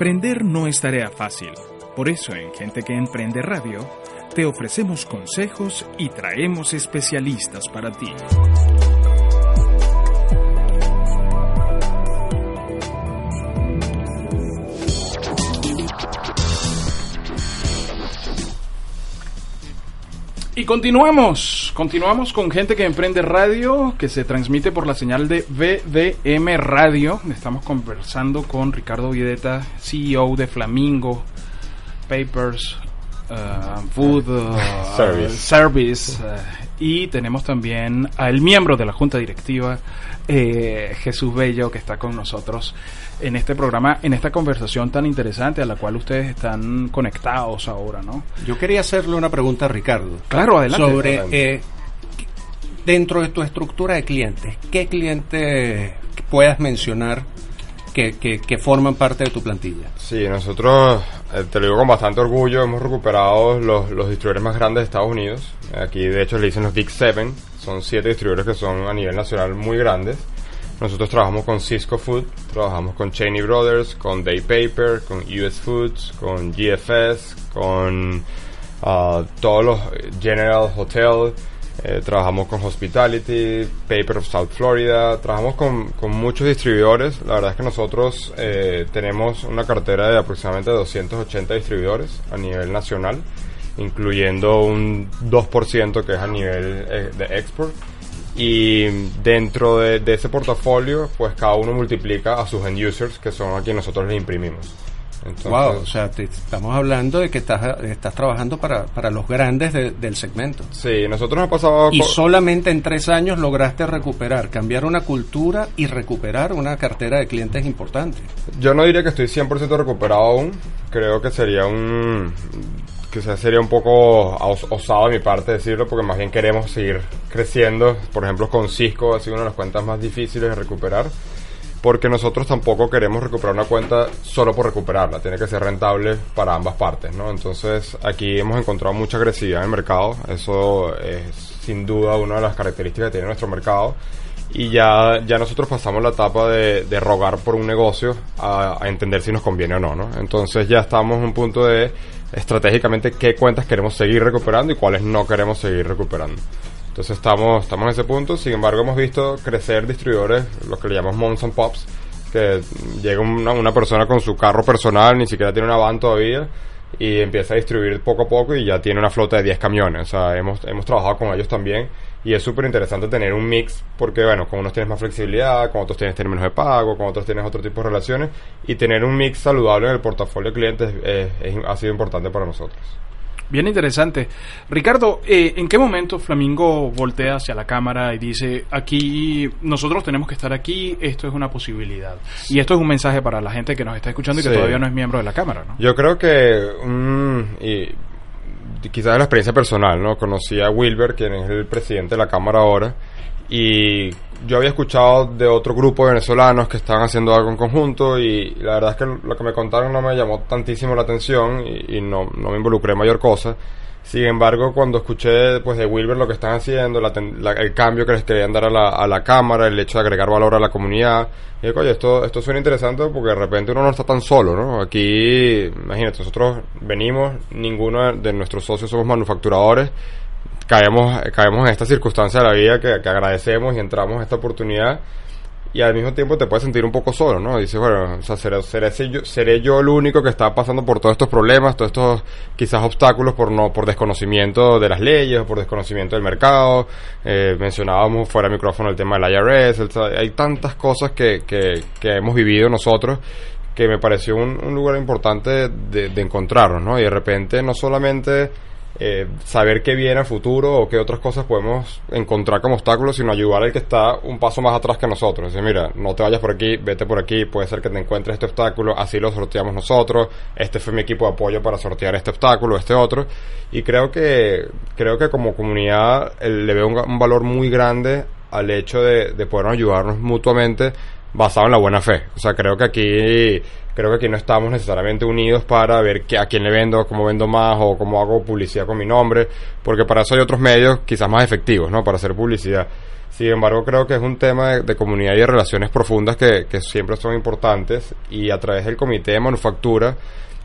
Emprender no es tarea fácil. Por eso en Gente que Emprende Radio te ofrecemos consejos y traemos especialistas para ti.
Y continuamos, continuamos con gente que emprende radio, que se transmite por la señal de VDM Radio. Estamos conversando con Ricardo Videta, CEO de Flamingo Papers, uh, Food uh,
Service.
Service, uh, y tenemos también al miembro de la junta directiva, eh, Jesús Bello, que está con nosotros en este programa, en esta conversación tan interesante a la cual ustedes están conectados ahora, ¿no?
Yo quería hacerle una pregunta a Ricardo.
Claro, adelante.
sobre
Adelante.
eh, dentro de tu estructura de clientes, ¿qué clientes puedas mencionar que, forman parte de tu plantilla?
Sí, nosotros, eh, te lo digo con bastante orgullo, hemos recuperado los, los distribuidores más grandes de Estados Unidos. Aquí, de hecho, le dicen los Big Seven. Son siete distribuidores que son a nivel nacional muy grandes. Nosotros trabajamos con Cisco Food, trabajamos con Cheney Brothers, con Day Paper, con US Foods, con GFS, con ah, todos los General Hotel, eh, trabajamos con Hospitality, Paper of South Florida, trabajamos con, muchos distribuidores. La verdad es que nosotros eh, tenemos una cartera de aproximadamente 280 distribuidores a nivel nacional incluyendo un 2% que es a nivel eh, de export. Y dentro de, de ese portafolio, pues cada uno multiplica a sus end users, que son a quienes nosotros les imprimimos. Entonces,
wow, o sea, te- estamos hablando de que estás, estás trabajando para, para los grandes de- del segmento.
Sí, nosotros nos pasado...
Y solamente en tres años lograste recuperar, cambiar una cultura y recuperar una cartera de clientes importante.
Yo no diría que estoy 100% recuperado aún. Creo que sería un... Quizás sería un poco os- osado de mi parte decirlo, porque más bien queremos seguir creciendo. Por ejemplo, con Cisco ha sido una de las cuentas más difíciles de recuperar. Porque nosotros tampoco queremos recuperar una cuenta solo por recuperarla. Tiene que ser rentable para ambas partes, ¿no? Entonces, aquí hemos encontrado mucha agresividad en el mercado. Eso es sin duda una de las características que tiene nuestro mercado y ya, ya nosotros pasamos la etapa de, de rogar por un negocio a, a entender si nos conviene o no, ¿no? Entonces ya estamos en un punto de estratégicamente qué cuentas queremos seguir recuperando y cuáles no queremos seguir recuperando. Entonces estamos, estamos en ese punto, sin embargo hemos visto crecer distribuidores, los que le llamamos moms and pops, que llega una, una persona con su carro personal, ni siquiera tiene una van todavía, y empieza a distribuir poco a poco y ya tiene una flota de 10 camiones. O sea, hemos, hemos trabajado con ellos también y es súper interesante tener un mix porque, bueno, con unos tienes más flexibilidad, con otros tienes términos de pago, con otros tienes otro tipo de relaciones y tener un mix saludable en el portafolio de clientes eh, es- ha sido importante para nosotros.
Bien interesante. Ricardo, eh, ¿en qué momento Flamingo voltea hacia la cámara y dice, aquí nosotros tenemos que estar aquí, esto es una posibilidad? Y esto es un mensaje para la gente que nos está escuchando y que
Sí.
todavía no es miembro de la cámara, ¿no?
Yo creo que, mm, y quizás la experiencia personal, ¿no? Conocí a Wilber, quien es el presidente de la Cámara ahora, y yo había escuchado de otro grupo de venezolanos que estaban haciendo algo en conjunto y la verdad es que lo que me contaron no me llamó tantísimo la atención y, y no, no me involucré en mayor cosa. Sin embargo, cuando escuché pues de Wilber lo que están haciendo, la el cambio que les querían dar a la, a la cámara, el hecho de agregar valor a la comunidad, digo, oye, esto, esto suena interesante porque de repente uno no está tan solo, ¿no? Aquí, imagínate, nosotros venimos, ninguno de nuestros socios somos manufacturadores, caemos, caemos en esta circunstancia de la vida que, que agradecemos y entramos en esta oportunidad y al mismo tiempo te puedes sentir un poco solo, ¿no? Dices, bueno, o sea, seré, yo, seré yo el único que está pasando por todos estos problemas, todos estos quizás obstáculos por no por desconocimiento de las leyes o por desconocimiento del mercado. Eh, mencionábamos fuera de micrófono el tema del IRS. el- hay tantas cosas que, que, que hemos vivido nosotros que me pareció un, un lugar importante de, de encontrarnos, ¿no? Y de repente no solamente eh, saber qué viene a futuro o qué otras cosas podemos encontrar como obstáculos, sino ayudar al que está un paso más atrás que nosotros. Decir, mira, no te vayas por aquí, vete por aquí, puede ser que te encuentres este obstáculo, así lo sorteamos nosotros, este fue mi equipo de apoyo para sortear este obstáculo, este otro, y creo que, creo que como comunidad le veo un, un valor muy grande al hecho de, de poder ayudarnos mutuamente basado en la buena fe. O sea, creo que aquí creo que aquí no estamos necesariamente unidos para ver qué, a quién le vendo, cómo vendo más o cómo hago publicidad con mi nombre, porque para eso hay otros medios quizás más efectivos, ¿no? Para hacer publicidad. Sin embargo, creo que es un tema de, de comunidad y de relaciones profundas que, que siempre son importantes y a través del comité de manufactura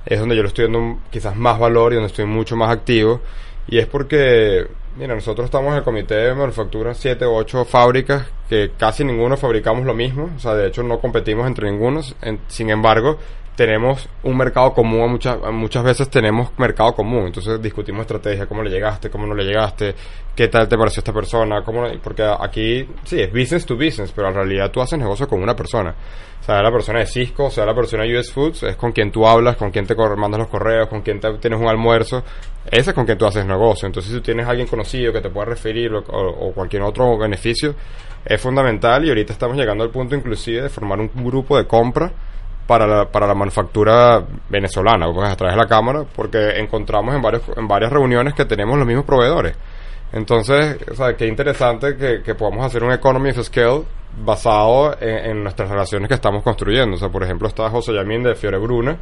es donde yo le estoy dando quizás más valor y donde estoy mucho más activo. Y es porque, mira, nosotros estamos en el comité de manufactura, siete o ocho fábricas, que casi ninguno fabricamos lo mismo, o sea, de hecho no competimos entre ninguno, sin embargo, tenemos un mercado común, muchas, muchas veces tenemos mercado común, entonces discutimos estrategia, cómo le llegaste, cómo no le llegaste, qué tal te pareció esta persona, cómo, no- porque aquí, sí, es business to business, pero en realidad tú haces negocio con una persona, sea la persona de Cisco, sea la persona de US Foods, es con quien tú hablas, con quien te mandas los correos, con quien te- tienes un almuerzo, ese es con quien tú haces negocio. Entonces, si tú tienes alguien conocido que te pueda referir o, o- o cualquier otro beneficio, es fundamental y ahorita estamos llegando al punto inclusive de formar un grupo de compra para la, para la manufactura venezolana, pues, a través de la Cámara, porque encontramos en, varios, en varias reuniones que tenemos los mismos proveedores. Entonces, o sea, qué interesante que, que podamos hacer un economy of scale basado en, en nuestras relaciones que estamos construyendo. O sea, por ejemplo, está José Yamín de Fiore Bruna,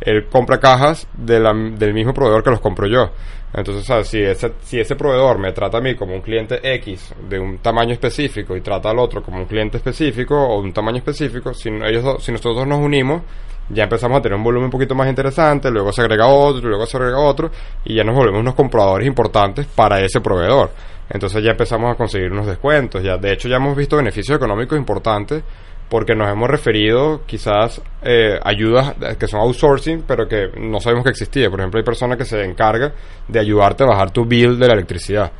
él compra cajas de la- del mismo proveedor que los compro yo. Entonces, sea, si ese, si ese proveedor me trata a mí como un cliente X de un tamaño específico y trata al otro como un cliente específico o de un tamaño específico, si, ellos, si nosotros nos unimos, ya empezamos a tener un volumen un poquito más interesante, luego se agrega otro, luego se agrega otro, y ya nos volvemos unos compradores importantes para ese proveedor. Entonces ya empezamos a conseguir unos descuentos, ya de hecho ya hemos visto beneficios económicos importantes porque nos hemos referido quizás eh, ayudas que son outsourcing, pero que no sabemos que existía. Por ejemplo, hay personas que se encargan de ayudarte a bajar tu bill de la electricidad.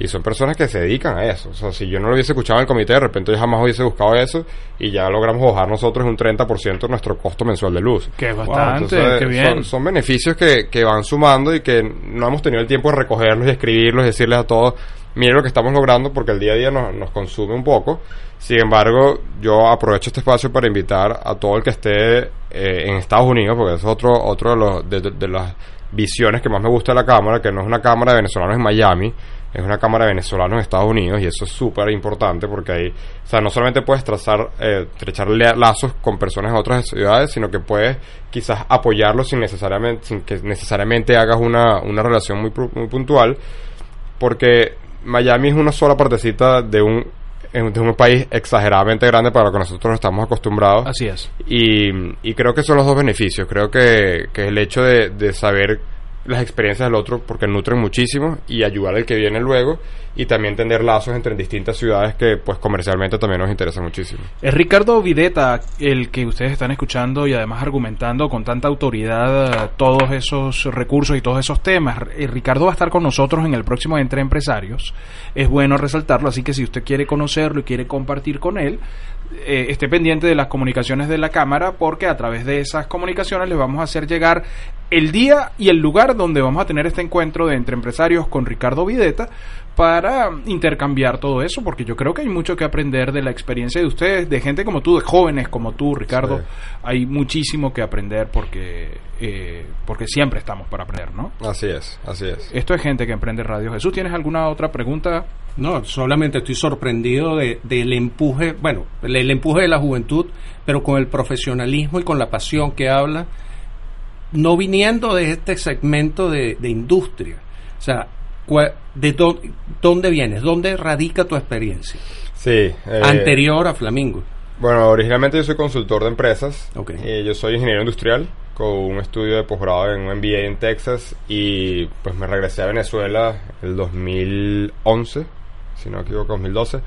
Y son personas que se dedican a eso. O sea, si yo no lo hubiese escuchado en el comité, de repente yo jamás hubiese buscado eso y ya logramos bajar nosotros un 30% nuestro costo mensual de luz.
Que es bastante,
Entonces,
qué bien.
Son, son beneficios que, que van sumando y que no hemos tenido el tiempo de recogerlos y escribirlos y decirles a todos, miren lo que estamos logrando porque el día a día nos, nos consume un poco. Sin embargo, yo aprovecho este espacio para invitar a todo el que esté eh, en Estados Unidos, porque es otro, otro de, los, de, de- de las visiones que más me gusta de la Cámara, que no es una Cámara de venezolanos en Miami, es una Cámara de venezolanos en Estados Unidos y eso es súper importante porque ahí, o sea, no solamente puedes trazar, eh, trechar lazos con personas de otras ciudades, sino que puedes quizás apoyarlos sin necesariamente, sin que necesariamente hagas una, una relación muy, muy puntual, porque Miami es una sola partecita de un, de un país exageradamente grande para lo que nosotros estamos acostumbrados.
Así es.
Y, y creo que son los dos beneficios. Creo que, que el hecho de, de saber las experiencias del otro, porque nutren muchísimo, y ayudar al que viene luego, y también tener lazos entre distintas ciudades que pues comercialmente también nos interesa muchísimo.
Es Ricardo Videta el que ustedes están escuchando y además argumentando con tanta autoridad todos esos recursos y todos esos temas. Eh, Ricardo va a estar con nosotros en el próximo Entre Empresarios. Es bueno resaltarlo, así que si usted quiere conocerlo y quiere compartir con él, eh, esté pendiente de las comunicaciones de la Cámara porque a través de esas comunicaciones les vamos a hacer llegar el día y el lugar donde vamos a tener este encuentro de Entre Empresarios con Ricardo Videta para intercambiar todo eso, porque yo creo que hay mucho que aprender de la experiencia de ustedes, de gente como tú, de jóvenes como tú, Ricardo.
Sí.
Hay muchísimo que aprender porque, eh, porque siempre estamos para aprender, ¿no?
Así es, así es.
Esto es gente que emprende radio. Jesús, ¿tienes alguna otra pregunta?
No, solamente estoy sorprendido de- del empuje, bueno, el, el empuje de la juventud, pero con el profesionalismo y con la pasión que habla, no viniendo de este segmento de, de industria. O sea, cua- ¿de dó- dónde vienes? ¿Dónde radica tu experiencia?
Sí. eh,
Anterior a Flamingo.
Bueno, originalmente yo soy consultor de empresas.
Ok.
Eh, yo soy ingeniero industrial con un estudio de posgrado en un MBA en Texas y pues me regresé a Venezuela el 2011, si no me equivoco, 2012,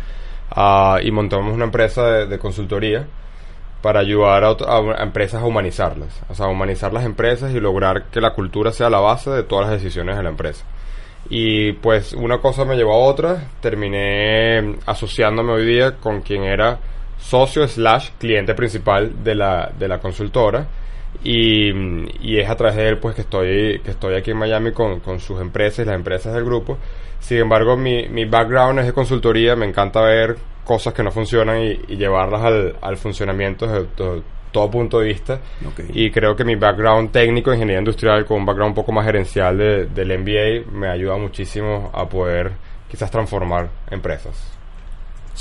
ah, y montamos una empresa de, consultoría para ayudar a, a- empresas a humanizarlas, o sea, humanizar las empresas y lograr que la cultura sea la base de todas las decisiones de la empresa. Y pues una cosa me llevó a otra, terminé asociándome hoy día con quien era socio slash cliente principal de la, de la consultora y, y es a través de él pues que estoy, que estoy aquí en Miami con, con sus empresas y las empresas del grupo. Sin embargo, mi, mi background es de consultoría, me encanta ver cosas que no funcionan y, y llevarlas al, al funcionamiento desde to- todo punto de vista. Y creo que mi background técnico, ingeniería industrial, con un background un poco más gerencial de- del MBA, me ayuda muchísimo a poder quizás transformar empresas.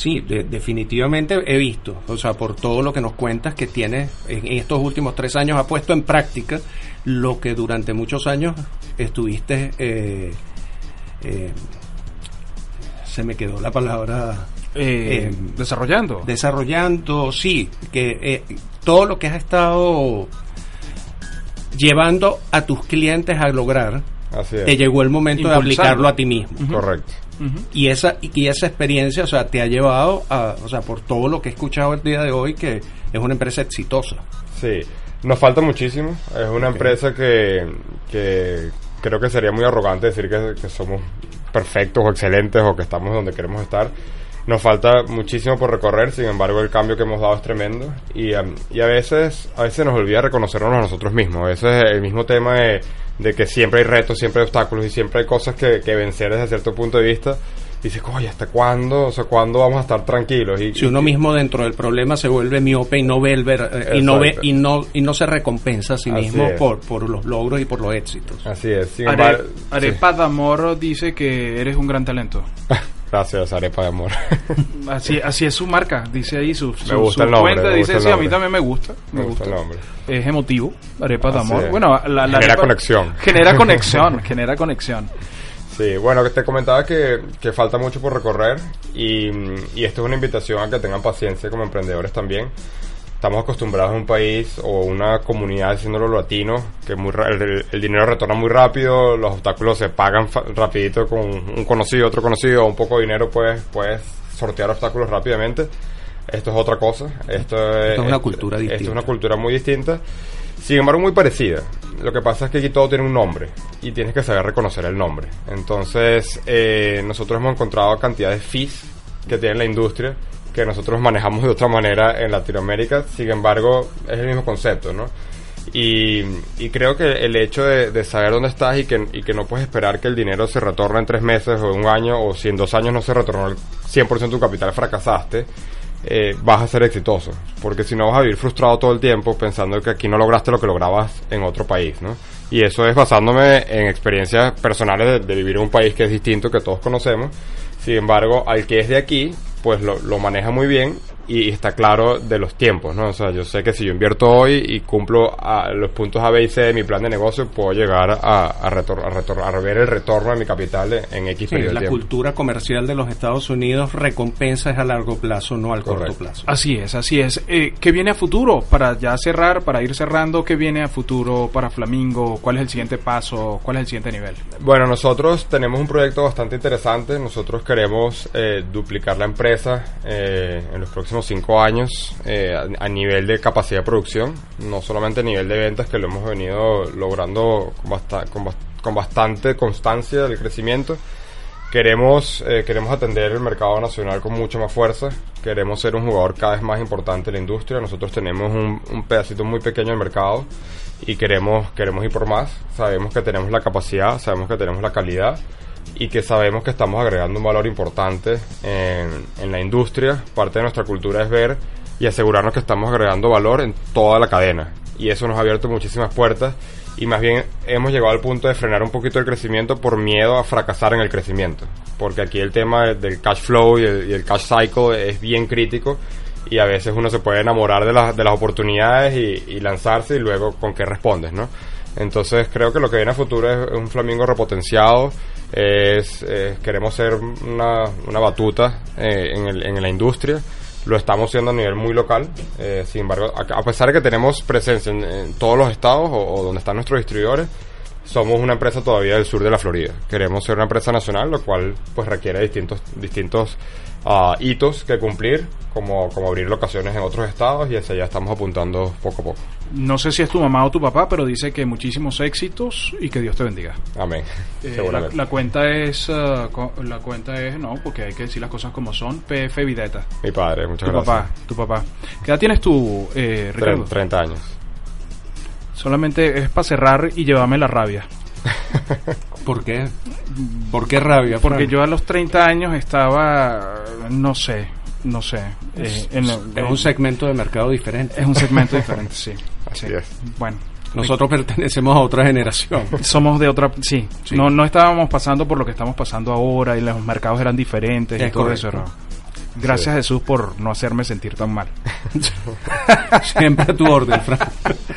Sí, de- definitivamente he visto, o sea, por todo lo que nos cuentas que tienes en estos últimos tres años, ha puesto en práctica lo que durante muchos años estuviste, eh, eh, se me quedó la palabra,
Eh,
Eh,
desarrollando.
desarrollando, sí, que eh, todo lo que has estado llevando a tus clientes a lograr,
Así es.
te llegó el momento de aplicarlo a ti mismo.
Correcto.
Y esa, y esa experiencia, o sea, te ha llevado a, o sea, por todo lo que he escuchado el día de hoy, que es una empresa exitosa.
Sí, nos falta muchísimo. Es una empresa que, que creo que sería muy arrogante decir que, que somos perfectos o excelentes o que estamos donde queremos estar. Nos falta muchísimo por recorrer, sin embargo el cambio que hemos dado es tremendo y, um, y a veces a veces nos olvida reconocernos a nosotros mismos. A veces el mismo tema de, de que siempre hay retos, siempre hay obstáculos y siempre hay cosas que, que vencer desde cierto punto de vista. Dices, oye, ¿hasta cuándo? O sea, ¿cuándo vamos a estar tranquilos? Y,
Si uno mismo dentro del problema se vuelve miope y no ve el ver, y no ve y no y no se recompensa a sí
Así
mismo
es.
por, por los logros y por los éxitos.
Así es. Sin
Are-
embargo,
Arepa Damor dice que eres un gran talento.
Gracias, Arepa de Amor.
Así, así es su marca, dice ahí su, su,
gusta
su
el nombre,
cuenta,
me
dice,
gusta el
sí, a mí también me gusta, me,
Me gusta
gusta.
el nombre.
Es emotivo, arepa de amor.
es.
Bueno, la, la
Genera
arepa-
conexión.
Genera conexión, genera conexión.
Sí, bueno, que te comentaba que, que falta mucho por recorrer y, y esto es una invitación a que tengan paciencia como emprendedores también. Estamos acostumbrados a un país o una comunidad, diciéndolo latino, que muy ra- el, el dinero retorna muy rápido, los obstáculos se pagan fa- rapidito con un conocido, otro conocido, un poco de dinero puedes, puedes sortear obstáculos rápidamente. Esto es otra cosa. Esto es,
Esto es una cultura
Esto
distinta.
es una cultura muy distinta. Sin embargo, muy parecida. Lo que pasa es que aquí todo tiene un nombre y tienes que saber reconocer el nombre. Entonces, eh, nosotros hemos encontrado cantidades fees que tiene la industria que nosotros manejamos de otra manera en Latinoamérica. Sin embargo, es el mismo concepto, ¿no? Y, creo que el hecho de, saber dónde estás y que, y que no puedes esperar que el dinero se retorne en tres meses o en un año o si en dos años no se retornó el 100% de tu capital fracasaste, eh, vas a ser exitoso. Porque si no vas a vivir frustrado todo el tiempo pensando que aquí no lograste lo que lograbas en otro país, ¿no? Y eso es basándome en experiencias personales de, de vivir en un país que es distinto, que todos conocemos. Sin embargo, al que es de aquí, pues lo, lo maneja muy bien y está claro de los tiempos, ¿no? O sea, yo sé que si yo invierto hoy y cumplo a los puntos A, B y C de mi plan de negocio, puedo llegar a, a, retor- a, retor- a ver el retorno de mi capital en X
Sí,
periodo
la
de tiempo.
cultura comercial de los Estados Unidos recompensa es a largo plazo, no al
Correcto.
corto plazo.
Así es, así es. Eh, ¿Qué viene a futuro? Para ya cerrar, para ir cerrando, ¿qué viene a futuro para Flamingo? ¿Cuál es el siguiente paso? ¿Cuál es el siguiente nivel?
Bueno, nosotros tenemos un proyecto bastante interesante. Nosotros queremos eh, duplicar la empresa eh, en los próximos cinco años eh, a, a nivel de capacidad de producción, no solamente a nivel de ventas, que lo hemos venido logrando con, con bas- con bastante constancia del crecimiento. Queremos, eh, queremos atender el mercado nacional con mucha más fuerza. Queremos ser un jugador cada vez más importante en la industria. Nosotros tenemos un, un pedacito muy pequeño del mercado y queremos, queremos ir por más. Sabemos que tenemos la capacidad, sabemos que tenemos la calidad y que sabemos que estamos agregando un valor importante en, en la industria. Parte de nuestra cultura es ver y asegurarnos que estamos agregando valor en toda la cadena. Y eso nos ha abierto muchísimas puertas y más bien hemos llegado al punto de frenar un poquito el crecimiento por miedo a fracasar en el crecimiento. Porque aquí el tema del cash flow y el, y el cash cycle es bien crítico y a veces uno se puede enamorar de, las de las oportunidades y, y lanzarse y luego con qué respondes, ¿no? Entonces creo que lo que viene a futuro es un Flamingo repotenciado, es, eh, queremos ser una, una batuta eh, en, el- en la industria, lo estamos haciendo a nivel muy local, eh, sin embargo, a, pesar de que tenemos presencia en, en todos los estados o, o donde están nuestros distribuidores, somos una empresa todavía del sur de la Florida. Queremos ser una empresa nacional, lo cual pues requiere distintos distintos ah, hitos que cumplir, como, como abrir locaciones en otros estados y hacia allá estamos apuntando poco a poco.
No sé si es tu mamá o tu papá, pero dice que muchísimos éxitos y que Dios te bendiga.
Amén.
Eh, la, cuenta es, co- la cuenta es, no, porque hay que decir las cosas como son, PF Videta.
Mi padre, muchas
Tu
gracias.
papá, tu papá. ¿Qué edad tienes tú, eh, Ricardo?
Tre- 30 años.
Solamente es para cerrar y llevarme la rabia.
¿Por qué? ¿Por qué rabia?
Porque
Frank?
yo a los 30 años estaba, no sé, no sé. eh, en-
es un segmento de mercado diferente.
es un segmento diferente, sí.
Así
sí.
es.
Bueno,
Nosotros pertenecemos a otra generación.
somos de otra, sí.
Sí.
No, no estábamos pasando por lo que estamos pasando ahora y los mercados eran diferentes y
Es
todo
correcto.
eso. Gracias Jesús por no hacerme sentir tan mal.
Siempre a tu orden, Frank.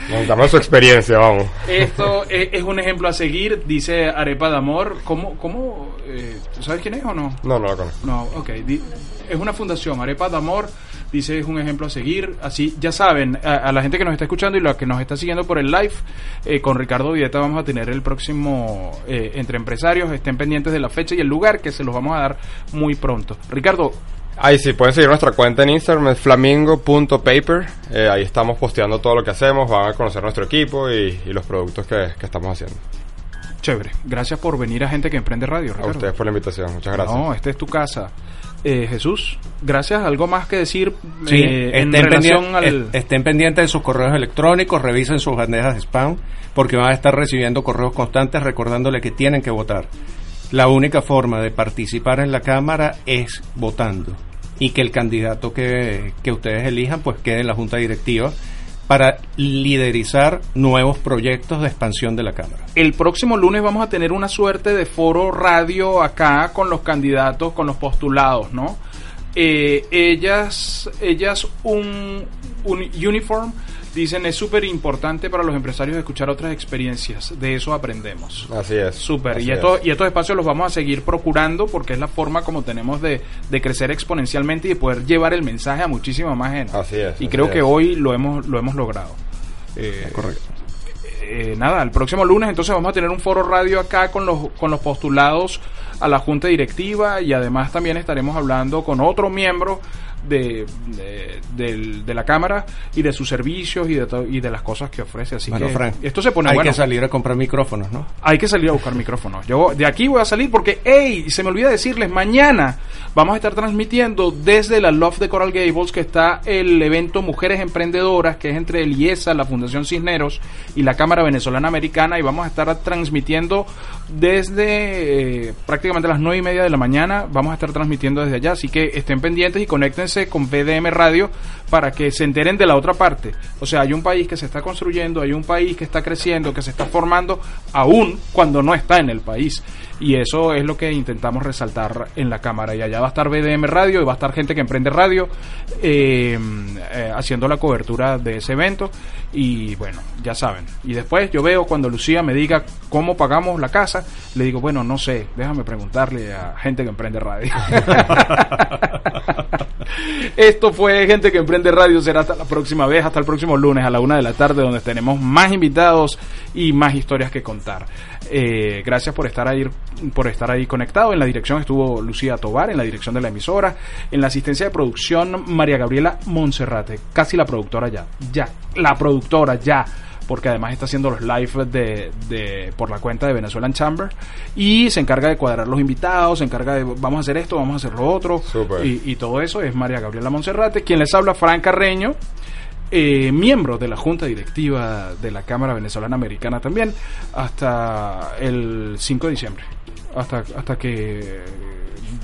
Necesitamos su experiencia, vamos.
Esto es, es un ejemplo a seguir, dice Arepa de Amor. ¿Cómo, cómo, eh, ¿tú sabes quién es o no?
No, no lo conozco.
No, ok. es una fundación, Arepa de Amor. Dice, es un ejemplo a seguir. Así, ya saben, a, a la gente que nos está escuchando y la que nos está siguiendo por el live, eh, con Ricardo Villeta vamos a tener el próximo eh, Entre Empresarios. Estén pendientes de la fecha y el lugar que se los vamos a dar muy pronto. Ricardo,
Ahí sí, pueden seguir nuestra cuenta en Instagram, es flamingo.paper. Eh, ahí estamos posteando todo lo que hacemos, van a conocer nuestro equipo y, y los productos que, que estamos haciendo.
chévere. Gracias por venir a Gente que Emprende Radio,
A ustedes por la invitación, muchas gracias.
No, esta es tu casa. Eh, Jesús, gracias. ¿Algo más que decir
Sí,
eh, en
estén,
relación
pendien-
al...
est- estén pendientes de sus correos electrónicos, revisen sus bandejas de spam, porque van a estar recibiendo correos constantes recordándole que tienen que votar. La única forma de participar en la Cámara es votando y que el candidato que, que ustedes elijan pues quede en la Junta Directiva para liderizar nuevos proyectos de expansión de la Cámara.
El próximo lunes vamos a tener una suerte de foro radio acá con los candidatos, con los postulados, ¿no? Eh, ellas, ellas un, un uniform, dicen es súper importante para los empresarios escuchar otras experiencias, de eso aprendemos.
Así es.
Súper, y,
es.
esto, y estos espacios los vamos a seguir procurando porque es la forma como tenemos de, de crecer exponencialmente y de poder llevar el mensaje a muchísima más gente.
Así es,
Y
así
creo que hoy lo hemos, lo hemos logrado. Eh,
Correcto.
eh, nada, el próximo lunes entonces vamos a tener un foro radio acá con los, con los postulados a la junta directiva y además también estaremos hablando con otro miembro de, de, de la cámara y de sus servicios y de, y de las cosas que ofrece. Así
Bueno,
que
Frank,
esto se pone
hay
bueno.
que salir a comprar micrófonos, ¿no?
Hay que salir a buscar micrófonos. Yo de aquí voy a salir porque, hey, se me olvida decirles, mañana vamos a estar transmitiendo desde la Love de Coral Gables, que está el evento Mujeres Emprendedoras, que es entre el IESA, la Fundación Cisneros y la Cámara Venezolana Americana, y vamos a estar transmitiendo desde eh, prácticamente las nueve y media de la mañana. Vamos a estar transmitiendo desde allá, así que estén pendientes y conéctense con BDM Radio para que se enteren de la otra parte. O sea, hay un país que se está construyendo, hay un país que está creciendo, que se está formando, aún cuando no está en el país. Y eso es lo que intentamos resaltar en la cámara. Y allá va a estar BDM Radio y va a estar gente que emprende radio eh, eh, haciendo la cobertura de ese evento. Y bueno, ya saben. Y después yo veo cuando Lucía me diga cómo pagamos la casa, le digo, bueno, no sé, déjame preguntarle a gente que emprende radio. Esto fue Gente que Emprende Radio. Será hasta la próxima vez, hasta el próximo lunes a la una de la tarde, donde tenemos más invitados y más historias que contar. Eh, gracias por estar ahí, por estar ahí conectado. En la dirección estuvo Lucía Tobar, en la dirección de la emisora, en la asistencia de producción María Gabriela Monserrate, casi la productora ya, ya, la productora ya porque además está haciendo los live de, de- por la cuenta de Venezuelan Chamber y se encarga de cuadrar los invitados, se encarga de vamos a hacer esto, vamos a hacer lo otro y, y todo eso es María Gabriela Monserrate, quien les habla Frank Carreño, eh, miembro de la Junta Directiva de la Cámara Venezolana Americana también, hasta el 5 de diciembre, hasta, hasta que,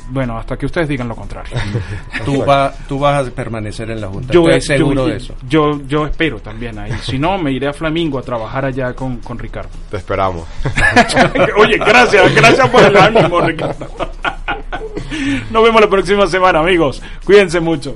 bueno, hasta que ustedes digan lo contrario.
Tú, va- tú vas a permanecer en la Junta.
Yo,
Estoy seguro
yo-
de eso.
Yo, yo espero también ahí. Si no, me iré a Flamingo a trabajar allá con, con Ricardo.
Te esperamos.
Oye, gracias, gracias por el ánimo, Ricardo. Nos vemos la próxima semana, amigos. Cuídense mucho.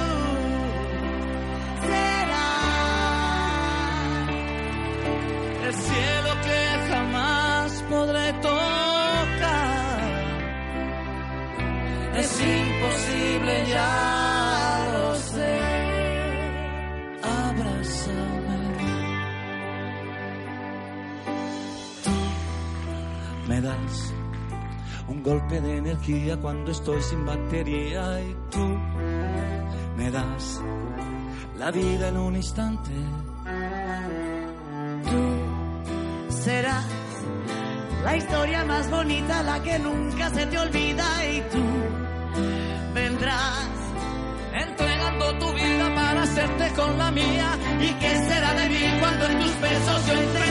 ya lo sé. Abrázame. Tú me das un golpe de energía cuando estoy sin batería y tú me das la vida en un instante.
serás la historia más bonita, la que nunca se te olvida y tú
entregando tu vida para hacerte con la mía. ¿Y qué será de mí cuando en tus besos yo entendía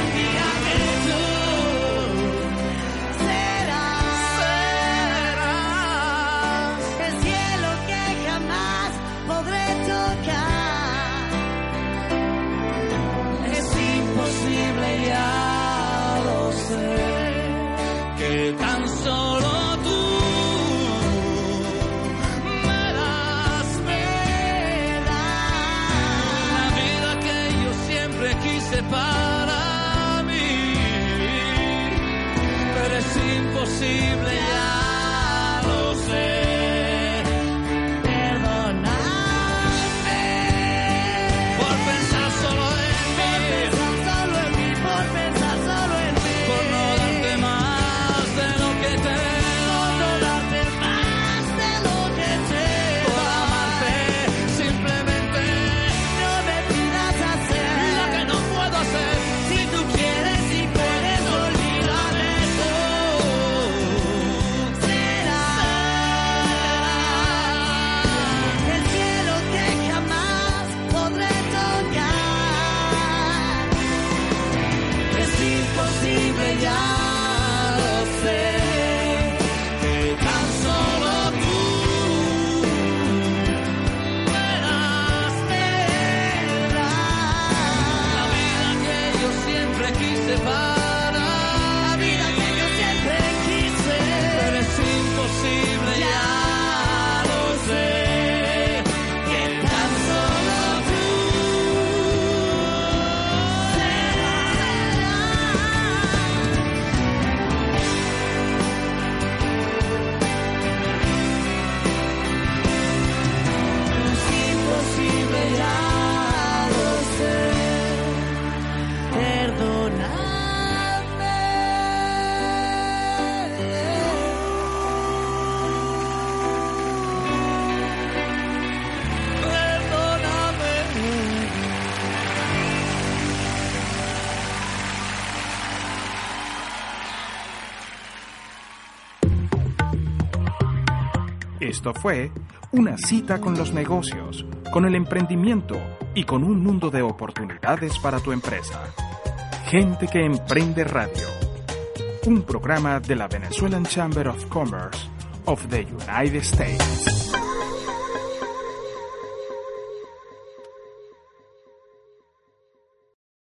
believe
Esto fue una cita con los negocios, con el emprendimiento y con un mundo de oportunidades para tu empresa. Gente que emprende radio. Un programa de la Venezuelan Chamber of Commerce of the United States.